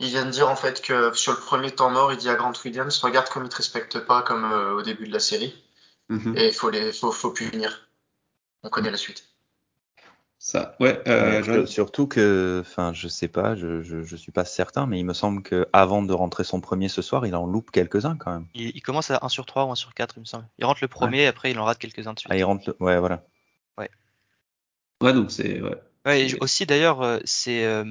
Il vient de dire en fait que sur le premier temps mort, il dit à Grant Williams, regarde comme il te respecte pas comme euh, au début de la série, Mhm. et il faut les faut, faut punir. On connaît la suite. ça, ouais, euh, Ouais, surtout que, enfin, je sais pas, je, je, je suis pas certain, mais il me semble que avant de rentrer son premier ce soir, il en loupe quelques-uns quand même. Il, il commence à 1 sur 3 ou 1 sur 4, il me semble. Il rentre le premier, après il en rate quelques-uns de suite. Ah, il rentre, le- ouais, voilà. Ouais, donc c'est, ouais. Ouais, aussi d'ailleurs, euh, c'est euh,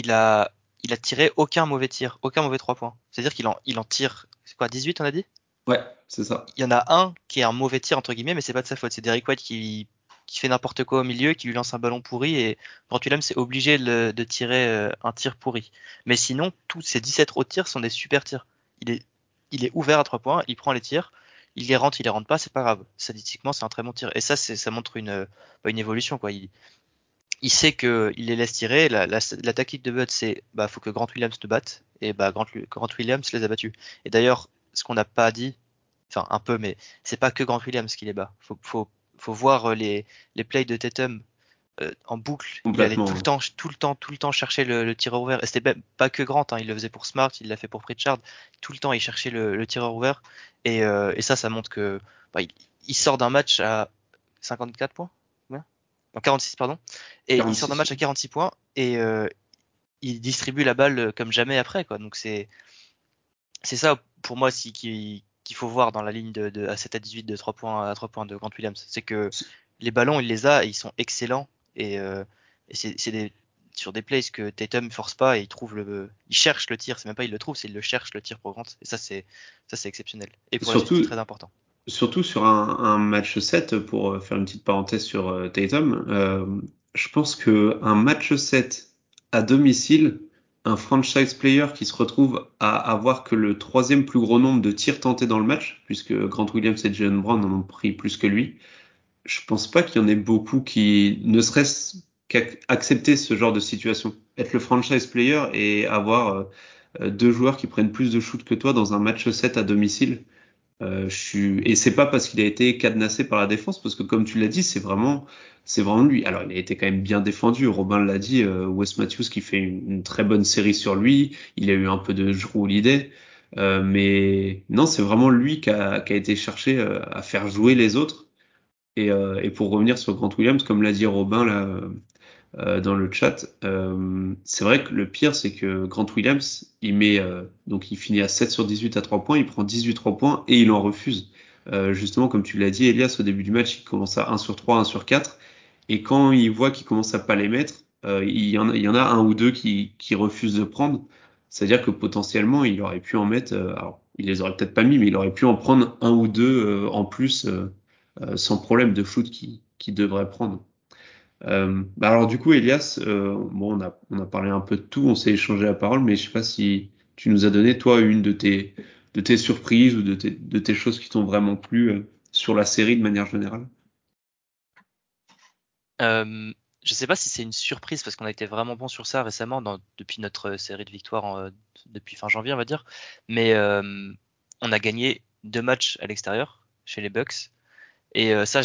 il a il a tiré aucun mauvais tir, aucun mauvais 3 points. C'est-à-dire qu'il en il en tire c'est quoi 18 on a dit? Ouais, c'est ça. Il y en a un qui est un mauvais tir entre guillemets mais c'est pas de sa faute, c'est Derrick White qui qui fait n'importe quoi au milieu, qui lui lance un ballon pourri et Grant Williams c'est obligé de, le- de tirer euh, un tir pourri. Mais sinon, tous ces 17 autres tirs sont des super tirs. Il est il est ouvert à 3 points, il prend les tirs, il les rentre, il les rentre pas, c'est pas grave. Statistiquement, c'est un très bon tir. Et ça, c'est, ça montre une, bah, une évolution, quoi. Il, il sait que il les laisse tirer. La, la, la tactique de Bud, c'est, bah, faut que Grant Williams te batte. Et bah, Grant, Grant Williams les a battus. Et d'ailleurs, ce qu'on n'a pas dit, enfin, un peu, mais c'est pas que Grant Williams qui les bat. Faut, faut, faut voir les, les plays de Tatum euh, en boucle. Il allait tout le temps, tout le temps, tout le temps chercher le, le tireur ouvert. Et c'était même pas que Grant, hein, il le faisait pour Smart, il l'a fait pour Pritchard. Tout le temps, il cherchait le, le tireur ouvert. Et, euh, et ça, ça montre que bah, il, il sort d'un match à 54 points, non, 46 pardon. Et 46, il sort d'un match à 46 points et euh, il distribue la balle comme jamais après, quoi. Donc c'est c'est ça pour moi si qui qu'il faut voir dans la ligne de, de à 7 à 18 de 3 points à 3 points de Grant Williams, c'est que les ballons il les a et ils sont excellents et, euh, et c'est des sur des plays que Tatum force pas et il trouve le il cherche le tir, c'est même pas il le trouve, c'est il le cherche le tir pour Grant et ça c'est ça c'est exceptionnel. Et pour Surtout- la suite, c'est très important. Surtout sur un, match 7, pour euh, faire une petite parenthèse sur euh, Tatum, euh, je pense que un match 7 à domicile, un franchise player qui se retrouve à avoir que le troisième plus gros nombre de tirs tentés dans le match, puisque Grant Williams et Jalen Brown en ont pris plus que lui, je pense pas qu'il y en ait beaucoup qui ne serait-ce qu'accepter ce genre de situation. Être le franchise player et avoir deux joueurs qui prennent plus de shoot que toi dans un match 7 à domicile. Euh, je suis et c'est pas parce qu'il a été cadenassé par la défense parce que comme tu l'as dit c'est vraiment c'est vraiment lui. Alors il a été quand même bien défendu. Robin l'a dit euh, Wes Matthews qui fait une, très bonne série sur lui. Il a eu un peu de Drew Holiday euh, mais non c'est vraiment lui qui a, qui a été cherché euh, à faire jouer les autres. Et, euh, et pour revenir sur Grant Williams comme l'a dit Robin là euh, dans le chat. Euh, c'est vrai que le pire, c'est que Grant Williams, il met euh, donc il finit à 7 sur 18 à 3 points, il prend 18 3 points et il en refuse. Euh, justement, comme tu l'as dit, Elias, au début du match, il commence à 1 sur 3, 1 sur 4. Et quand il voit qu'il commence à pas les mettre, euh, il, y en a, il y en a un ou deux qui, qui refusent de prendre. C'est-à-dire que potentiellement, il aurait pu en mettre, euh, alors il les aurait peut-être pas mis, mais il aurait pu en prendre un ou deux en plus sans problème de shoot qu'il qui devrait prendre. Euh, bah alors du coup, Elias, euh, bon, on a, on a parlé un peu de tout, on s'est échangé la parole, mais je sais pas si tu nous as donné toi une de tes, de tes surprises ou de tes, de tes choses qui t'ont vraiment plu euh, sur la série de manière générale. Euh, je sais pas si c'est une surprise parce qu'on a été vraiment bon sur ça récemment dans, depuis notre série de victoires en, depuis fin janvier on va dire, mais euh, on a gagné deux matchs à l'extérieur chez les Bucks et euh, ça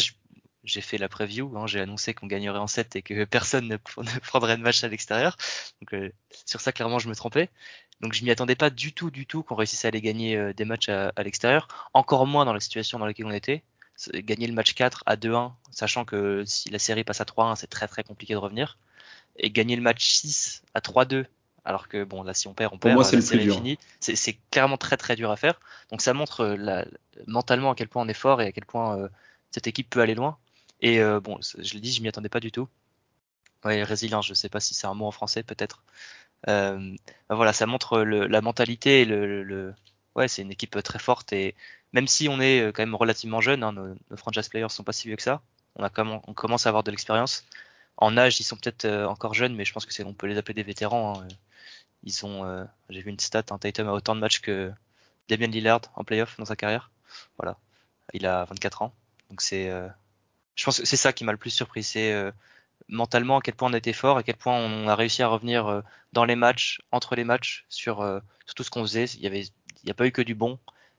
j'ai fait la preview, hein, j'ai annoncé qu'on gagnerait en 7 et que personne ne, ne prendrait de match à l'extérieur. Donc euh, sur ça clairement je me trompais. Donc je m'y attendais pas du tout du tout qu'on réussisse à aller gagner euh, des matchs à, à l'extérieur, encore moins dans la situation dans laquelle on était. Gagner le match 4 à 2-1, sachant que si la série passe à 3-1, c'est très très compliqué de revenir. Et gagner le match 6 à 3-2, alors que bon là si on perd, on Pour perd, moi, c'est la série dur. finie. C'est c'est clairement très très dur à faire. Donc ça montre euh, la, mentalement à quel point on est fort et à quel point euh, cette équipe peut aller loin. Et euh, bon, je l'ai dit, je m'y attendais pas du tout. Ouais, résilience, je sais pas si c'est un mot en français, peut-être. Euh, voilà, ça montre le- la mentalité et le, le- ouais, c'est une équipe très forte et même si on est euh, quand même relativement jeune, hein, nos, nos franchise players sont pas si vieux que ça. On a comment, on commence à avoir de l'expérience. en âge, ils sont peut-être encore jeunes, mais je pense que c'est on peut les appeler des vétérans. Hein. Ils ont, j'ai vu une stat, un Tatum a autant de matchs que Damien Lillard en playoff dans sa carrière. Voilà, il a 24 ans, donc c'est, je pense que c'est ça qui m'a le plus surpris, c'est mentalement à quel point on était fort, à quel point on a réussi à revenir euh, dans les matchs, entre les matchs, sur, euh, tout ce qu'on faisait. Il n'y a pas eu que du bon,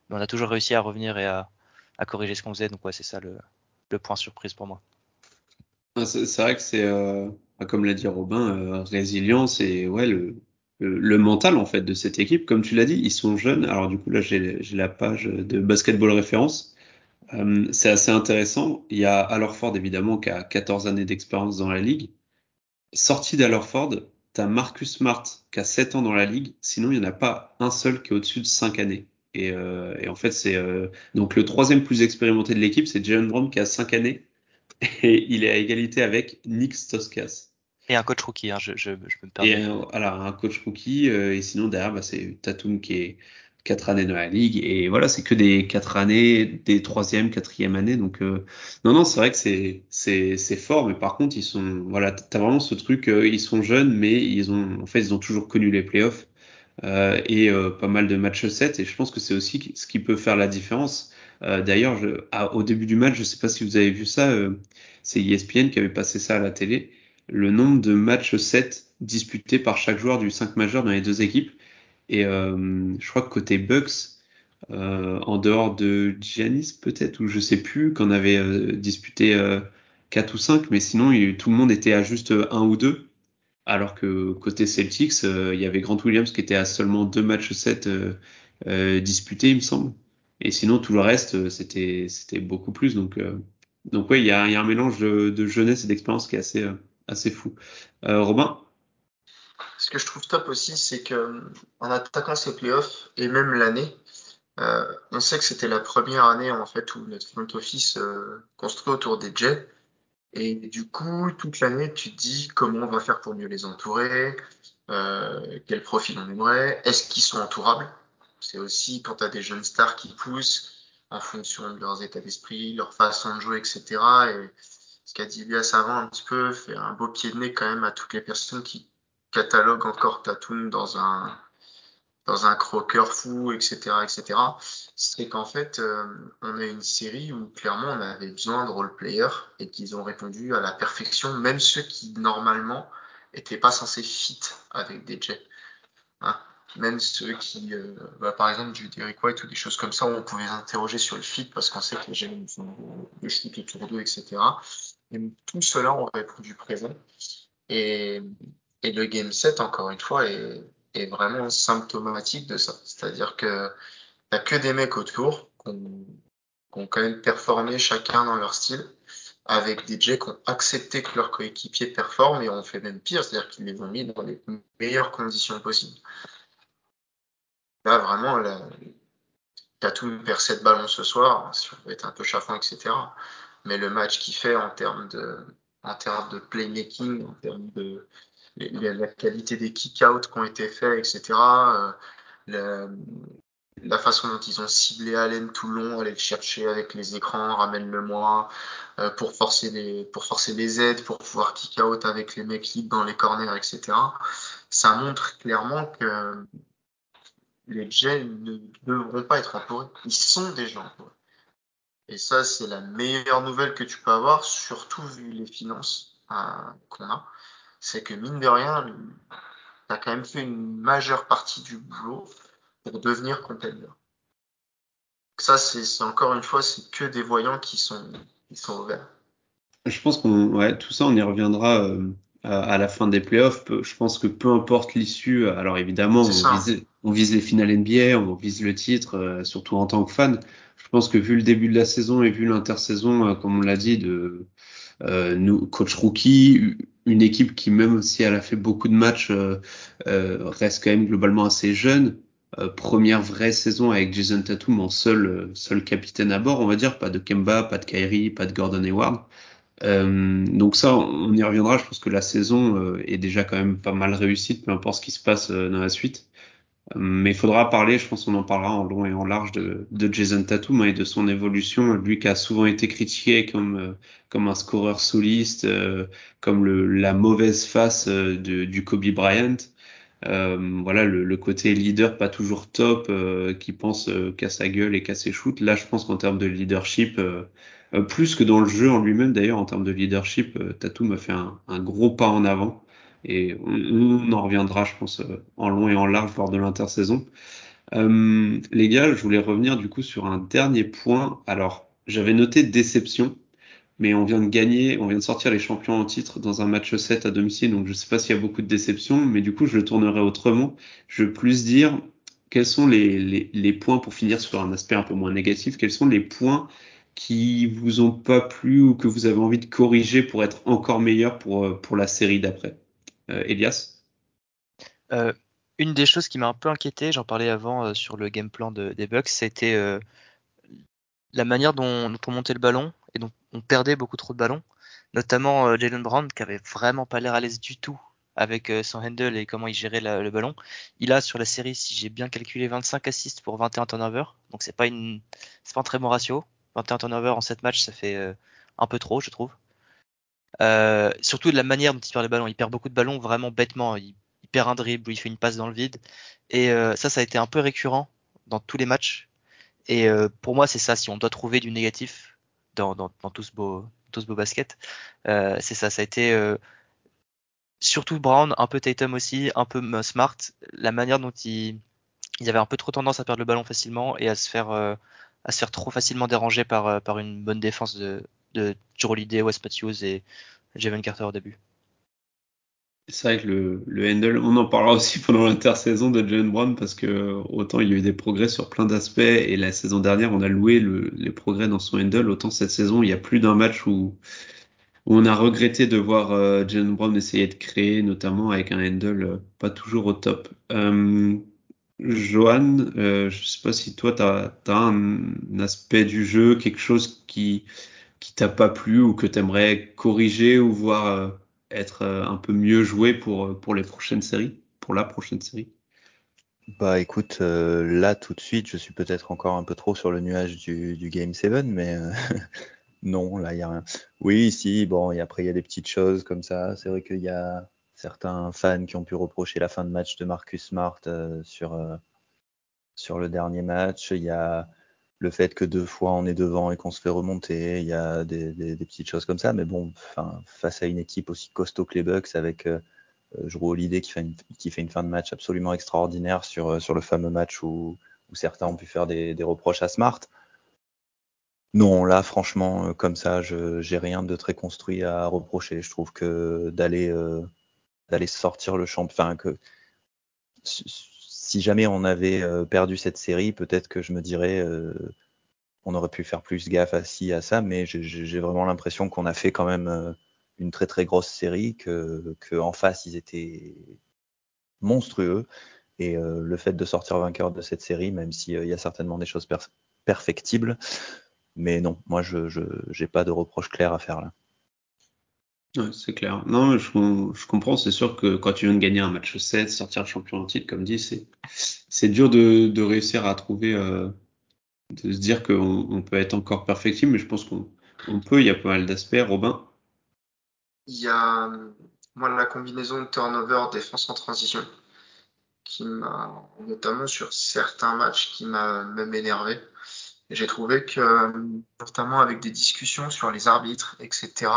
mais on a toujours réussi à revenir et à, corriger ce qu'on faisait. Donc c'est ça le, point surprise pour moi. C'est vrai que c'est, euh, comme l'a dit Robin, euh, résilience et ouais le, mental en fait de cette équipe. Comme tu l'as dit, ils sont jeunes. Alors du coup là j'ai la page de basketball référence. Euh, c'est assez intéressant. Il y a Alorford, évidemment, qui a 14 années d'expérience dans la ligue. Sorti d'Alorford, tu as Marcus Smart, qui a 7 ans dans la ligue. Sinon, il n'y en a pas un seul qui est au-dessus de 5 années. Et, euh, et en fait, c'est euh, donc le troisième plus expérimenté de l'équipe, c'est Jalen Brown, qui a 5 années. Et il est à égalité avec Nick Stoskas. Et un coach rookie, hein, je, je, je peux me permettre. Et alors, un coach rookie. et sinon, derrière, bah, c'est Tatum qui est quatre années dans la ligue. Et voilà c'est que des quatre années des troisième quatrième années. Donc euh, non non c'est vrai que c'est c'est c'est fort. Mais par contre ils sont voilà t'as vraiment ce truc euh, ils sont jeunes mais ils ont en fait ils ont toujours connu les playoffs euh, et euh, pas mal de matchs 7 et je pense que c'est aussi ce qui peut faire la différence. D'ailleurs au début du match je sais pas si vous avez vu ça c'est ESPN qui avait passé ça à la télé. Le nombre de matchs 7 disputés par chaque joueur du 5 majeur dans les deux équipes et euh, je crois que côté Bucks, euh, en dehors de Giannis peut-être, ou je sais plus, qu'on avait euh, disputé 4 ou 5, mais sinon tout le monde était à juste 1 ou 2. Alors que côté Celtics, il y avait Grant Williams qui était à seulement deux matchs 7 disputés, il me semble. Et sinon, tout le reste, c'était c'était beaucoup plus. Donc, donc ouais, il y a, y a, un mélange de, de jeunesse et d'expérience qui est assez, assez fou. Robin? Ce que je trouve top aussi, c'est que en attaquant ces playoffs et même l'année, euh, on sait que c'était la première année en fait où notre front office euh, construit autour des Jets. Et du coup, toute l'année, tu te dis comment on va faire pour mieux les entourer, euh, quel profil on aimerait, est-ce qu'ils sont entourables? C'est aussi quand tu as des jeunes stars qui poussent en fonction de leurs états d'esprit, leur façon de jouer, etc. Et ce qu'a dit Elias avant un petit peu fait un beau pied de nez quand même à toutes les personnes qui catalogue encore Tatum dans un dans un croqueur fou, etc., etc., c'est qu'en fait, euh, on a une série où clairement on avait besoin de role-players et qu'ils ont répondu à la perfection, même ceux qui normalement étaient pas censés fit avec des Jets. Hein même ceux qui, euh, bah, par exemple, du Derek White ou des choses comme ça, on pouvait les interroger sur le fit parce qu'on sait que les Jets font le shoot autour d'eux, etc. Et tout cela ont répondu présent. Et et le game set, encore une fois, est, vraiment symptomatique de ça. C'est-à-dire que t'as que des mecs autour qui ont, quand même performé chacun dans leur style, avec des Jets qui ont accepté que leurs coéquipiers performent et ont fait même pire, c'est-à-dire qu'ils les ont mis dans les meilleures conditions possibles. Là, vraiment, la, tout perd 7 ballons ce soir, si on veut être un peu chafouin, etc. Mais le match qu'il fait en termes de, en termes de playmaking, en termes de, la qualité des kick-outs qui ont été faits, etc. Euh, la, façon dont ils ont ciblé Allen tout le long, aller le chercher avec les écrans, ramène-le moi, euh, pour forcer les pour forcer les aides, pour pouvoir kick-out avec les mecs libres dans les corners, etc. Ça montre clairement que les Jets ne devront pas être entourés. Ils sont déjà entourés. Et ça, c'est la meilleure nouvelle que tu peux avoir, surtout vu les finances euh, qu'on a c'est que mine de rien, tu as quand même fait une majeure partie du boulot pour devenir contender. Ça, c'est encore une fois, c'est que des voyants qui sont, qui sont ouverts. Je pense qu'on, ouais, tout ça, on y reviendra euh, à, la fin des playoffs. Je pense que peu importe l'issue, alors évidemment, on vise, on vise, les finales NBA, on vise le titre, euh, surtout en tant que fan. Je pense que vu le début de la saison et vu l'intersaison, euh, comme on l'a dit, de nous, coach rookie, une équipe qui même si elle a fait beaucoup de matchs euh, euh, reste quand même globalement assez jeune. Euh, première vraie saison avec Jason Tatum en seul seul capitaine à bord, on va dire, pas de Kemba, pas de Kyrie, pas de Gordon Hayward. donc ça, on y reviendra. Je pense que la saison est déjà quand même pas mal réussie, peu importe ce qui se passe dans la suite. Mais il faudra parler, je pense qu'on en parlera en long et en large de, de Jason Tatum et de son évolution. Lui qui a souvent été critiqué comme comme un scoreur soliste, comme le, la mauvaise face de, du Kobe Bryant. Euh, voilà le, le, côté leader pas toujours top euh, qui pense euh, qu'à sa gueule et qu'à ses shoots là je pense qu'en termes de leadership plus que dans le jeu en lui-même d'ailleurs en termes de leadership Tatum a fait un, un, gros pas en avant et on, en reviendra je pense en long et en large lors de l'intersaison les gars je voulais revenir du coup sur un dernier point alors j'avais noté déception mais on vient de gagner, on vient de sortir les champions en titre dans un match 7 à domicile, donc je sais pas s'il y a beaucoup de déceptions, mais du coup je le tournerai autrement. Je veux plus dire quels sont les, les, points, pour finir sur un aspect un peu moins négatif, quels sont les points qui vous ont pas plu ou que vous avez envie de corriger pour être encore meilleur pour, pour la série d'après? Euh, Elias euh, Une des choses qui m'a un peu inquiété, j'en parlais avant euh, sur le game plan de, des Bucks, c'était la manière dont, dont, on montait le ballon et donc on perdait beaucoup trop de ballons, notamment Jalen Brown qui avait vraiment pas l'air à l'aise du tout avec son handle et comment il gérait le ballon. Il a sur la série, si j'ai bien calculé, 25 assists pour 21 turnovers, donc c'est pas pas un très bon ratio. 21 turnovers en 7 matchs, ça fait un peu trop, je trouve. Euh, surtout de la manière dont il perd les ballons. Il perd beaucoup de ballons vraiment bêtement. Il, il perd un dribble ou il fait une passe dans le vide. Et euh, ça, ça a été un peu récurrent dans tous les matchs. Et euh, pour moi, c'est ça. Si on doit trouver du négatif dans, dans, dans tout ce beau, tout ce beau basket, euh, c'est ça. Ça a été euh, surtout Brown, un peu Tatum aussi, un peu Smart. La manière dont ils, ils avaient un peu trop tendance à perdre le ballon facilement et à se faire, à se faire trop facilement déranger par, par une bonne défense de, de Holiday, Wes et Javon Carter au début. C'est vrai que le, le handle, on en parlera aussi pendant l'intersaison de Jalen Brown parce que autant il y a eu des progrès sur plein d'aspects et la saison dernière on a loué le, les progrès dans son handle, autant cette saison il y a plus d'un match où, on a regretté de voir euh, Brown essayer de créer, notamment avec un handle euh, pas toujours au top. Euh, Johan, euh, je sais pas si toi tu as, un aspect du jeu, quelque chose qui qui t'a pas plu ou que tu aimerais corriger ou voir euh, être euh, un peu mieux joué pour, euh, pour les prochaines séries, pour la prochaine série? Bah écoute, là tout de suite, je suis peut-être encore un peu trop sur le nuage du, Game 7, mais non, là il y a rien. Oui, si, bon, et après il y a des petites choses comme ça. C'est vrai qu'il y a certains fans qui ont pu reprocher la fin de match de Marcus Smart sur, sur le dernier match. Il y a le fait que deux fois on est devant et qu'on se fait remonter, il y a des, petites choses comme ça, mais bon, face à une équipe aussi costaud que les Bucks avec euh, Drew Holiday qui fait, une, qui fait une fin de match absolument extraordinaire sur, sur le fameux match où, où certains ont pu faire des, reproches à Smart. Non, là, franchement, comme ça, je j'ai rien de très construit à reprocher. Je trouve que d'aller euh, d'aller sortir le champ, enfin que si jamais on avait euh, perdu cette série, peut-être que je me dirais euh, on aurait pu faire plus gaffe à ci, à ça, mais j'ai vraiment l'impression qu'on a fait quand même euh, une très très grosse série, que, en face ils étaient monstrueux. Et le fait de sortir vainqueur de cette série, même s'il euh, y a certainement des choses per perfectibles, mais non, moi je n'ai pas de reproche clair à faire là. C'est clair. Non, je, comprends. C'est sûr que quand tu viens de gagner un match 7, sortir champion en titre, comme dit, c'est dur de, réussir à trouver, euh, de se dire qu'on on peut être encore perfectible, mais je pense qu'on on peut. Il y a pas mal d'aspects. Robin Il y a moi la combinaison de turnover défense en transition qui m'a notamment sur certains matchs qui m'a même énervé. J'ai trouvé que notamment avec des discussions sur les arbitres, etc.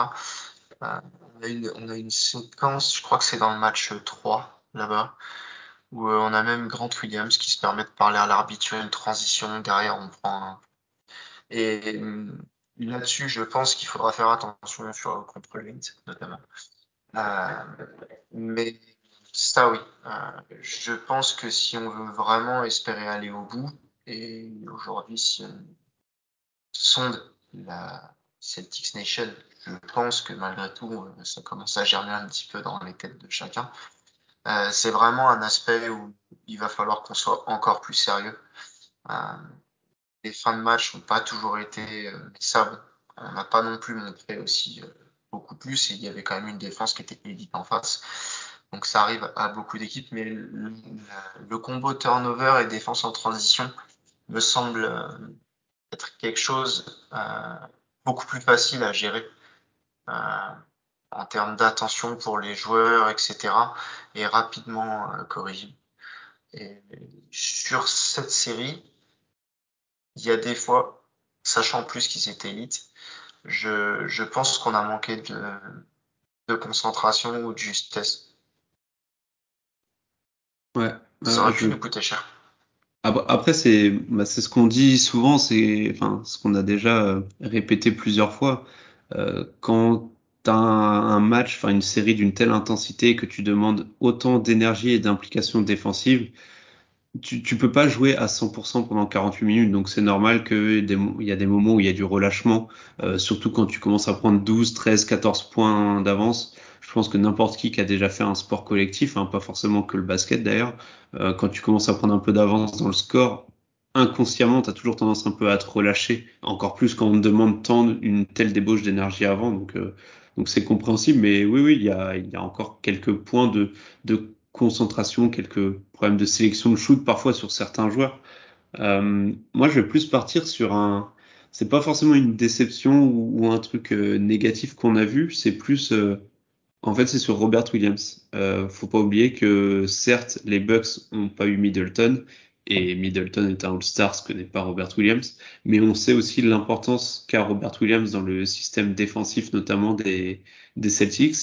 On, a une, on a une séquence, je crois que c'est dans le match 3 là-bas, où euh, on a même Grant Williams qui se permet de parler à l'arbitre une transition. Derrière, on prend un... Et euh, là-dessus, je pense qu'il faudra faire attention sur contre le notamment. Euh, mais ça, oui. Euh, je pense que si on veut vraiment espérer aller au bout, et aujourd'hui, si on sonde la Celtics Nation je pense que malgré tout, euh, ça commence à germer un petit peu dans les têtes de chacun. Euh, c'est vraiment un aspect où il va falloir qu'on soit encore plus sérieux. Euh, les fins de match n'ont pas toujours été euh, sables. On n'a pas non plus montré aussi euh, beaucoup plus et il y avait quand même une défense qui était élite en face. Donc ça arrive à beaucoup d'équipes, mais le, le, combo turnover et défense en transition me semble euh, être quelque chose beaucoup plus facile à gérer euh, en termes d'attention pour les joueurs, etc. et rapidement euh, corrigible. Et sur cette série, il y a des fois, sachant plus qu'ils étaient élites, je, je pense qu'on a manqué de, de concentration ou de justesse. Ouais. Ça aurait pu nous coûter cher. Après, c'est bah, c'est ce qu'on dit souvent, c'est enfin ce qu'on a déjà euh, répété plusieurs fois. Euh, quand tu as un, match, enfin une série d'une telle intensité que tu demandes autant d'énergie et d'implication défensive, tu, tu peux pas jouer à 100% pendant 48 minutes, donc c'est normal qu'il y a des moments où il y a du relâchement, euh, surtout quand tu commences à prendre 12, 13, 14 points d'avance. Je pense que n'importe qui qui a déjà fait un sport collectif, hein, pas forcément que le basket d'ailleurs, euh, quand tu commences à prendre un peu d'avance dans le score, inconsciemment, tu as toujours tendance un peu à te relâcher, encore plus quand on te demande tant une telle débauche d'énergie avant. Donc, euh, donc c'est compréhensible, mais oui, oui, il y a, y a encore quelques points de, de concentration, quelques problèmes de sélection de shoot parfois sur certains joueurs. Euh, moi, je vais plus partir sur un. C'est pas forcément une déception ou, ou un truc euh, négatif qu'on a vu, c'est plus. Euh, en fait, c'est sur Robert Williams. Euh, faut pas oublier que certes, les Bucks ont pas eu Middleton et Middleton est un All-Star, ce que n'est pas Robert Williams, mais on sait aussi l'importance qu'a Robert Williams dans le système défensif, notamment des, des Celtics.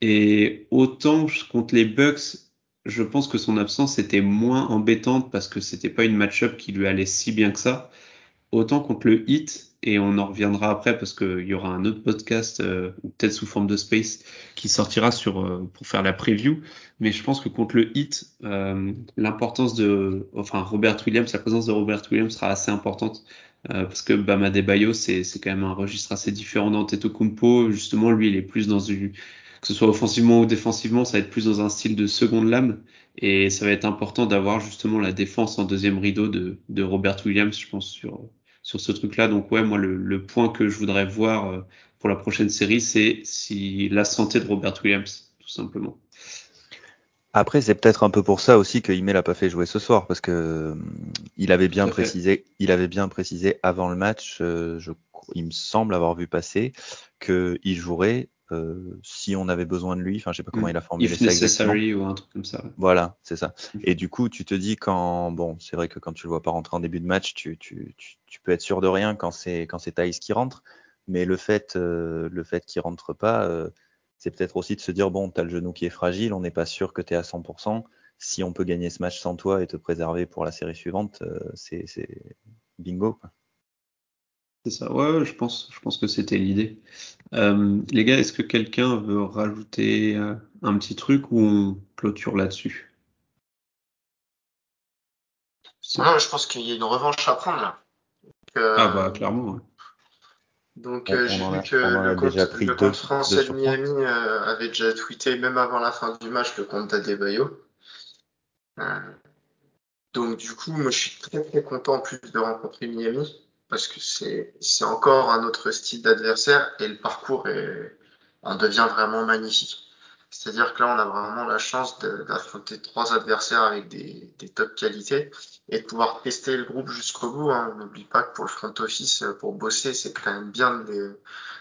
Et autant contre les Bucks, je pense que son absence était moins embêtante parce que c'était pas une match-up qui lui allait si bien que ça. Autant contre le Heat, et on en reviendra après parce qu'il y aura un autre podcast, euh, peut-être sous forme de space, qui sortira sur euh, pour faire la preview. Mais je pense que contre le Heat, euh, l'importance de, enfin Robert Williams, la présence de Robert Williams sera assez importante euh, parce que Bama Debayo, c'est c'est quand même un registre assez différent d'Antetokounmpo. Justement, lui, il est plus dans du que ce soit offensivement ou défensivement, ça va être plus dans un style de seconde lame. Et ça va être important d'avoir justement la défense en deuxième rideau de, de Robert Williams, je pense, sur, sur ce truc-là. Donc ouais, moi, le, le, point que je voudrais voir euh, pour la prochaine série, c'est si la santé de Robert Williams, tout simplement. Après, c'est peut-être un peu pour ça aussi que Ime l'a pas fait jouer ce soir, parce que il avait bien précisé, il avait bien précisé avant le match, euh, je, il me semble avoir vu passer qu'il jouerait euh, si on avait besoin de lui. Enfin, je sais pas comment mm. il a formulé If ça exactement. ou un truc comme ça. Voilà, c'est ça. Mm. Et du coup, tu te dis quand, bon, c'est vrai que quand tu le vois pas rentrer en début de match, tu, tu, tu, tu peux être sûr de rien quand c'est quand c'est Thaïs qui rentre. Mais le fait, euh, le fait qu'il rentre pas, euh, c'est peut-être aussi de se dire bon, t'as le genou qui est fragile, on n'est pas sûr que tu es à 100%. Si on peut gagner ce match sans toi et te préserver pour la série suivante, euh, c'est bingo. Quoi. C'est ça, ouais, je pense, je pense que c'était l'idée. Euh, les gars, est-ce que quelqu'un veut rajouter euh, un petit truc ou on clôture là-dessus? Non, je pense qu'il y a une revanche à prendre là. Euh, ah bah clairement. Ouais. Donc euh, j'ai vu que le compte, le compte français de Miami euh, avait déjà tweeté même avant la fin du match le compte d'Adebayo. donc du coup, moi je suis très très content en plus de rencontrer Miami parce que c'est encore un autre style d'adversaire et le parcours est, en devient vraiment magnifique. C'est-à-dire que là, on a vraiment la chance d'affronter trois adversaires avec des, des top qualités et de pouvoir tester le groupe jusqu'au bout. Hein. On n'oublie pas que pour le front office, pour bosser, c'est quand même bien de,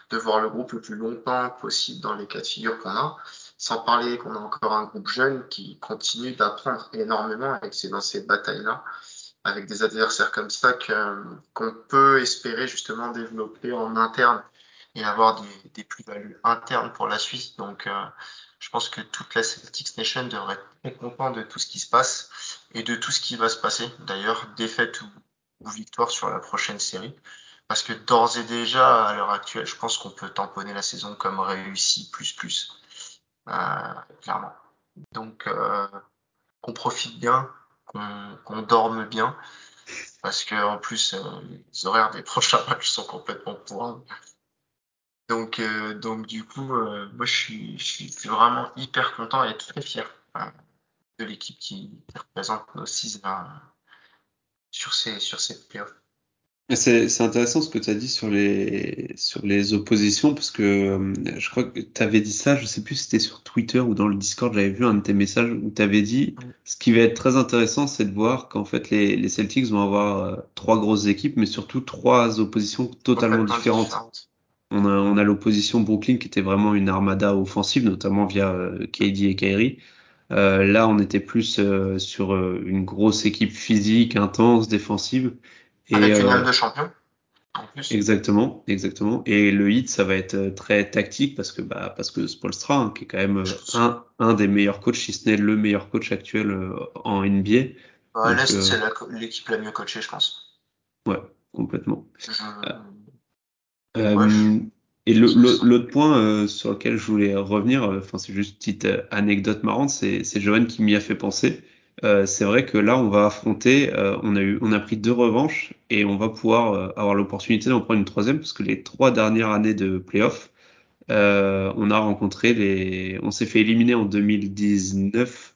de, voir le groupe le plus longtemps possible dans les cas de figure qu'on a. Sans parler qu'on a encore un groupe jeune qui continue d'apprendre énormément et que c'est dans ces batailles-là avec des adversaires comme ça qu'on peut espérer justement développer en interne et avoir des, des plus-values internes pour la Suisse. Donc, euh, je pense que toute la Celtics Nation devrait être très content de tout ce qui se passe et de tout ce qui va se passer. D'ailleurs, défaite ou, ou victoire sur la prochaine série. Parce que d'ores et déjà, à l'heure actuelle, je pense qu'on peut tamponner la saison comme réussi plus plus. Euh, clairement. Donc, euh, qu'on profite bien, qu'on dorme bien, parce que en plus euh, les horaires des prochains matchs sont complètement pourris. Donc, euh, donc du coup, euh, moi je suis, je suis vraiment hyper content et très fier de l'équipe qui représente nos 6 sur ces sur cette playoffs. C'est intéressant ce que tu as dit sur les, sur les oppositions, parce que euh, je crois que tu avais dit ça, je sais plus si c'était sur Twitter ou dans le Discord, j'avais vu un de tes messages où tu avais dit ce qui va être très intéressant, c'est de voir qu'en fait les, les Celtics vont avoir euh, trois grosses équipes, mais surtout trois oppositions totalement différentes. On a, on a l'opposition Brooklyn qui était vraiment une armada offensive, notamment via euh, KD et Kyrie. là, on était plus sur une grosse équipe physique, intense, défensive. Avec une âme de champion. En plus. Exactement, exactement. Et le hit, ça va être euh, très tactique parce que bah parce que Spolstra, hein, qui est quand même euh, un, un des meilleurs coachs, si ce n'est le meilleur coach actuel euh, en NBA. Bah, L'Est, c'est l'équipe la mieux coachée, je pense. Ouais, complètement. Euh, et l'autre point sur lequel je voulais revenir, enfin c'est juste une petite anecdote marrante, c'est Johan qui m'y a fait penser. Euh, c'est vrai que là, on va affronter, euh, on, a eu, on a pris deux revanches et on va pouvoir euh, avoir l'opportunité d'en prendre une troisième parce que les trois dernières années de playoff, on a rencontré les, on s'est fait éliminer en 2019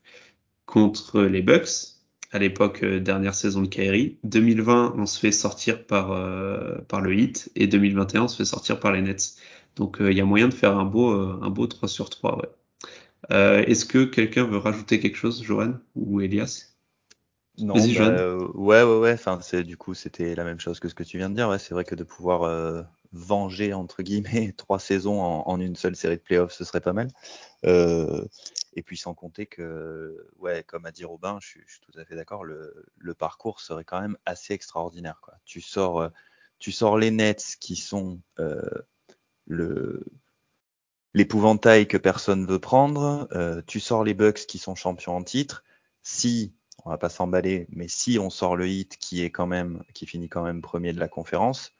contre les Bucks à l'époque dernière saison de Kyrie. 2020, on se fait sortir par par le Heat et 2021, on se fait sortir par les Nets. Donc il y a moyen de faire un beau un beau 3 sur 3 ouais. Euh, Est-ce que quelqu'un veut rajouter quelque chose, Johan ou Elias? Non, bah, euh, ouais, ouais, ouais. Enfin, c'est du coup, c'était la même chose que ce que tu viens de dire. Ouais, c'est vrai que de pouvoir euh, venger entre guillemets trois saisons en, en, une seule série de playoffs, ce serait pas mal. Euh, et puis sans compter que, ouais, comme a dit Robin, je suis, je suis tout à fait d'accord. Le, le, parcours serait quand même assez extraordinaire. Quoi. Tu sors, tu sors les Nets qui sont le l'épouvantail que personne veut prendre. Euh, tu sors les Bucks qui sont champions en titre. Si, on va pas s'emballer, mais si on sort le Heat qui est quand même, qui finit quand même premier de la conférence,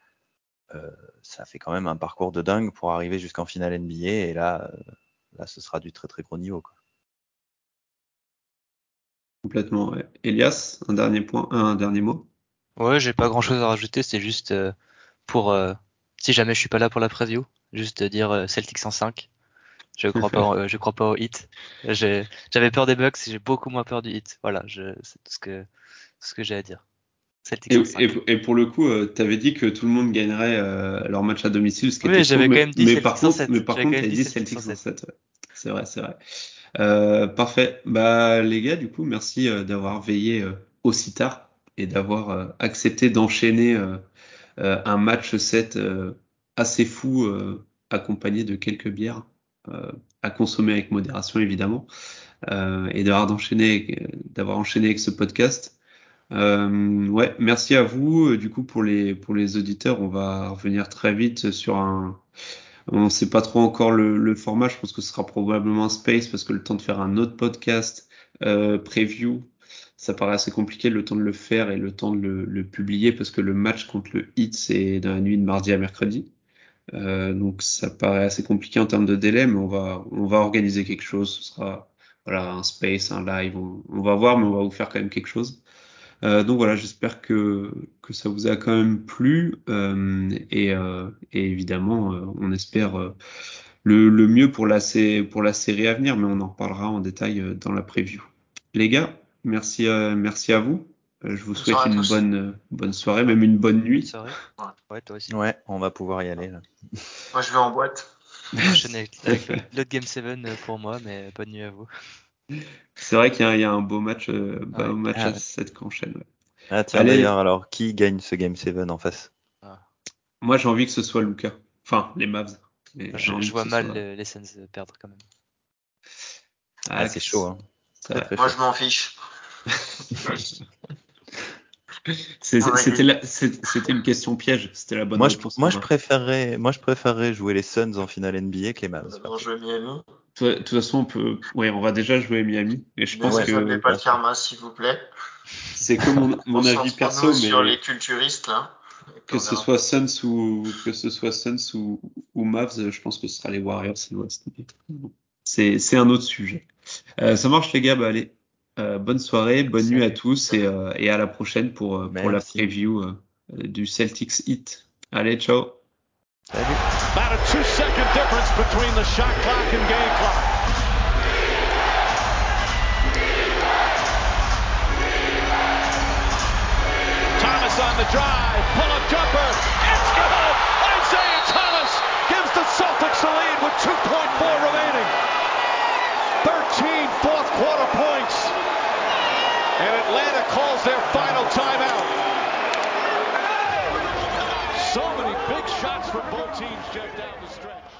euh, ça fait quand même un parcours de dingue pour arriver jusqu'en finale NBA. Et là, euh, là, ce sera du très très gros niveau. Quoi. Complètement. Ouais. Elias, un dernier point, un dernier mot? Ouais, j'ai pas grand chose à rajouter. C'est juste euh, pour euh, si jamais je suis pas là pour la preview, juste dire euh, Celtics en 5. Je crois pas, euh, je crois pas au hit. J'avais peur des Bucks, j'ai beaucoup moins peur du hit. Voilà, c'est tout ce que, ce que j'ai à dire. Celtics et, en 5. Et, et, pour le coup, euh, tu avais dit que tout le monde gagnerait euh, leur match à domicile, ce qui oui, était j'avais quand même dit mais Celtics par contre, 7. mais par contre, tu dit Celtics en 7. Ouais. C'est vrai, c'est vrai. Euh, parfait. Bah les gars, du coup, merci d'avoir veillé aussi tard et d'avoir accepté d'enchaîner un match 7 assez fou euh, accompagné de quelques bières euh, à consommer avec modération évidemment euh, et d'avoir enchaîné d'avoir enchaîné avec ce podcast. Euh, ouais, merci à vous. Du coup, pour les pour les auditeurs, on va revenir très vite sur un. On ne sait pas trop encore le, le, format. Je pense que ce sera probablement un space parce que le temps de faire un autre podcast euh, preview, ça paraît assez compliqué le temps de le faire et le temps de le, le publier parce que le match contre le Heat c'est dans la nuit de mardi à mercredi. Euh, donc ça paraît assez compliqué en termes de délai, mais on va on va organiser quelque chose. Ce sera voilà un space, un live. On, va voir, mais on va vous faire quand même quelque chose. Euh, donc voilà, j'espère que que ça vous a quand même plu euh, et, euh, et, évidemment euh, on espère euh, le, le mieux pour la pour la série à venir, mais on en reparlera en détail dans la preview. Les gars, merci merci à vous. Je vous bonne souhaite une bonne, bonne soirée, même une bonne nuit. Soirée. Ouais, toi aussi. Ouais, on va pouvoir y aller. Là. Moi, je vais en boîte. avec l'autre Game 7 pour moi, mais bonne nuit à vous. C'est vrai qu'il y, y, a un beau match, euh, ouais. match ah, à 7 qu'on enchaîne. Ouais. Ah, tiens, d'ailleurs, alors, qui gagne ce Game 7 en face? Ah. Moi, j'ai envie que ce soit Luca. Enfin, les Mavs. Mais je, je vois mal soit... les Suns perdre quand même. Ah, c'est chaud. Hein. Moi, chaud. je m'en fiche. C'était une question piège. C'était la bonne moi, réponse. Je, moi, je préférerais, moi, je préférerais jouer les Suns en finale NBA que les Mavs. On jouer Miami. De toute façon, on peut, ouais, on va déjà jouer Miami. Et je mais pense ouais, que. Ne pas le karma, s'il vous plaît. C'est que mon, mon avis perso, mais. Sur les culturistes, là. Que ce soit Suns ou que ce soit Suns ou, ou Mavs, je pense que ce sera les Warriors et l'Ouest. C'est c'est un autre sujet. Euh, ça marche les gars, bah allez, bonne soirée, bonne Salut. nuit à tous et, euh, et, à la prochaine pour, euh, pour la preview euh, du Celtics Hit. Allez, ciao. Salut. About a two second difference between the shot clock and game clock. Thomas on on the drive. Pull up jumper. It's good. Isaiah Thomas gives the Celtics the lead with 2.4 remaining. 13 fourth quarter points. And Atlanta calls their final timeout. So many big shots from both teams, Jeff, down the stretch.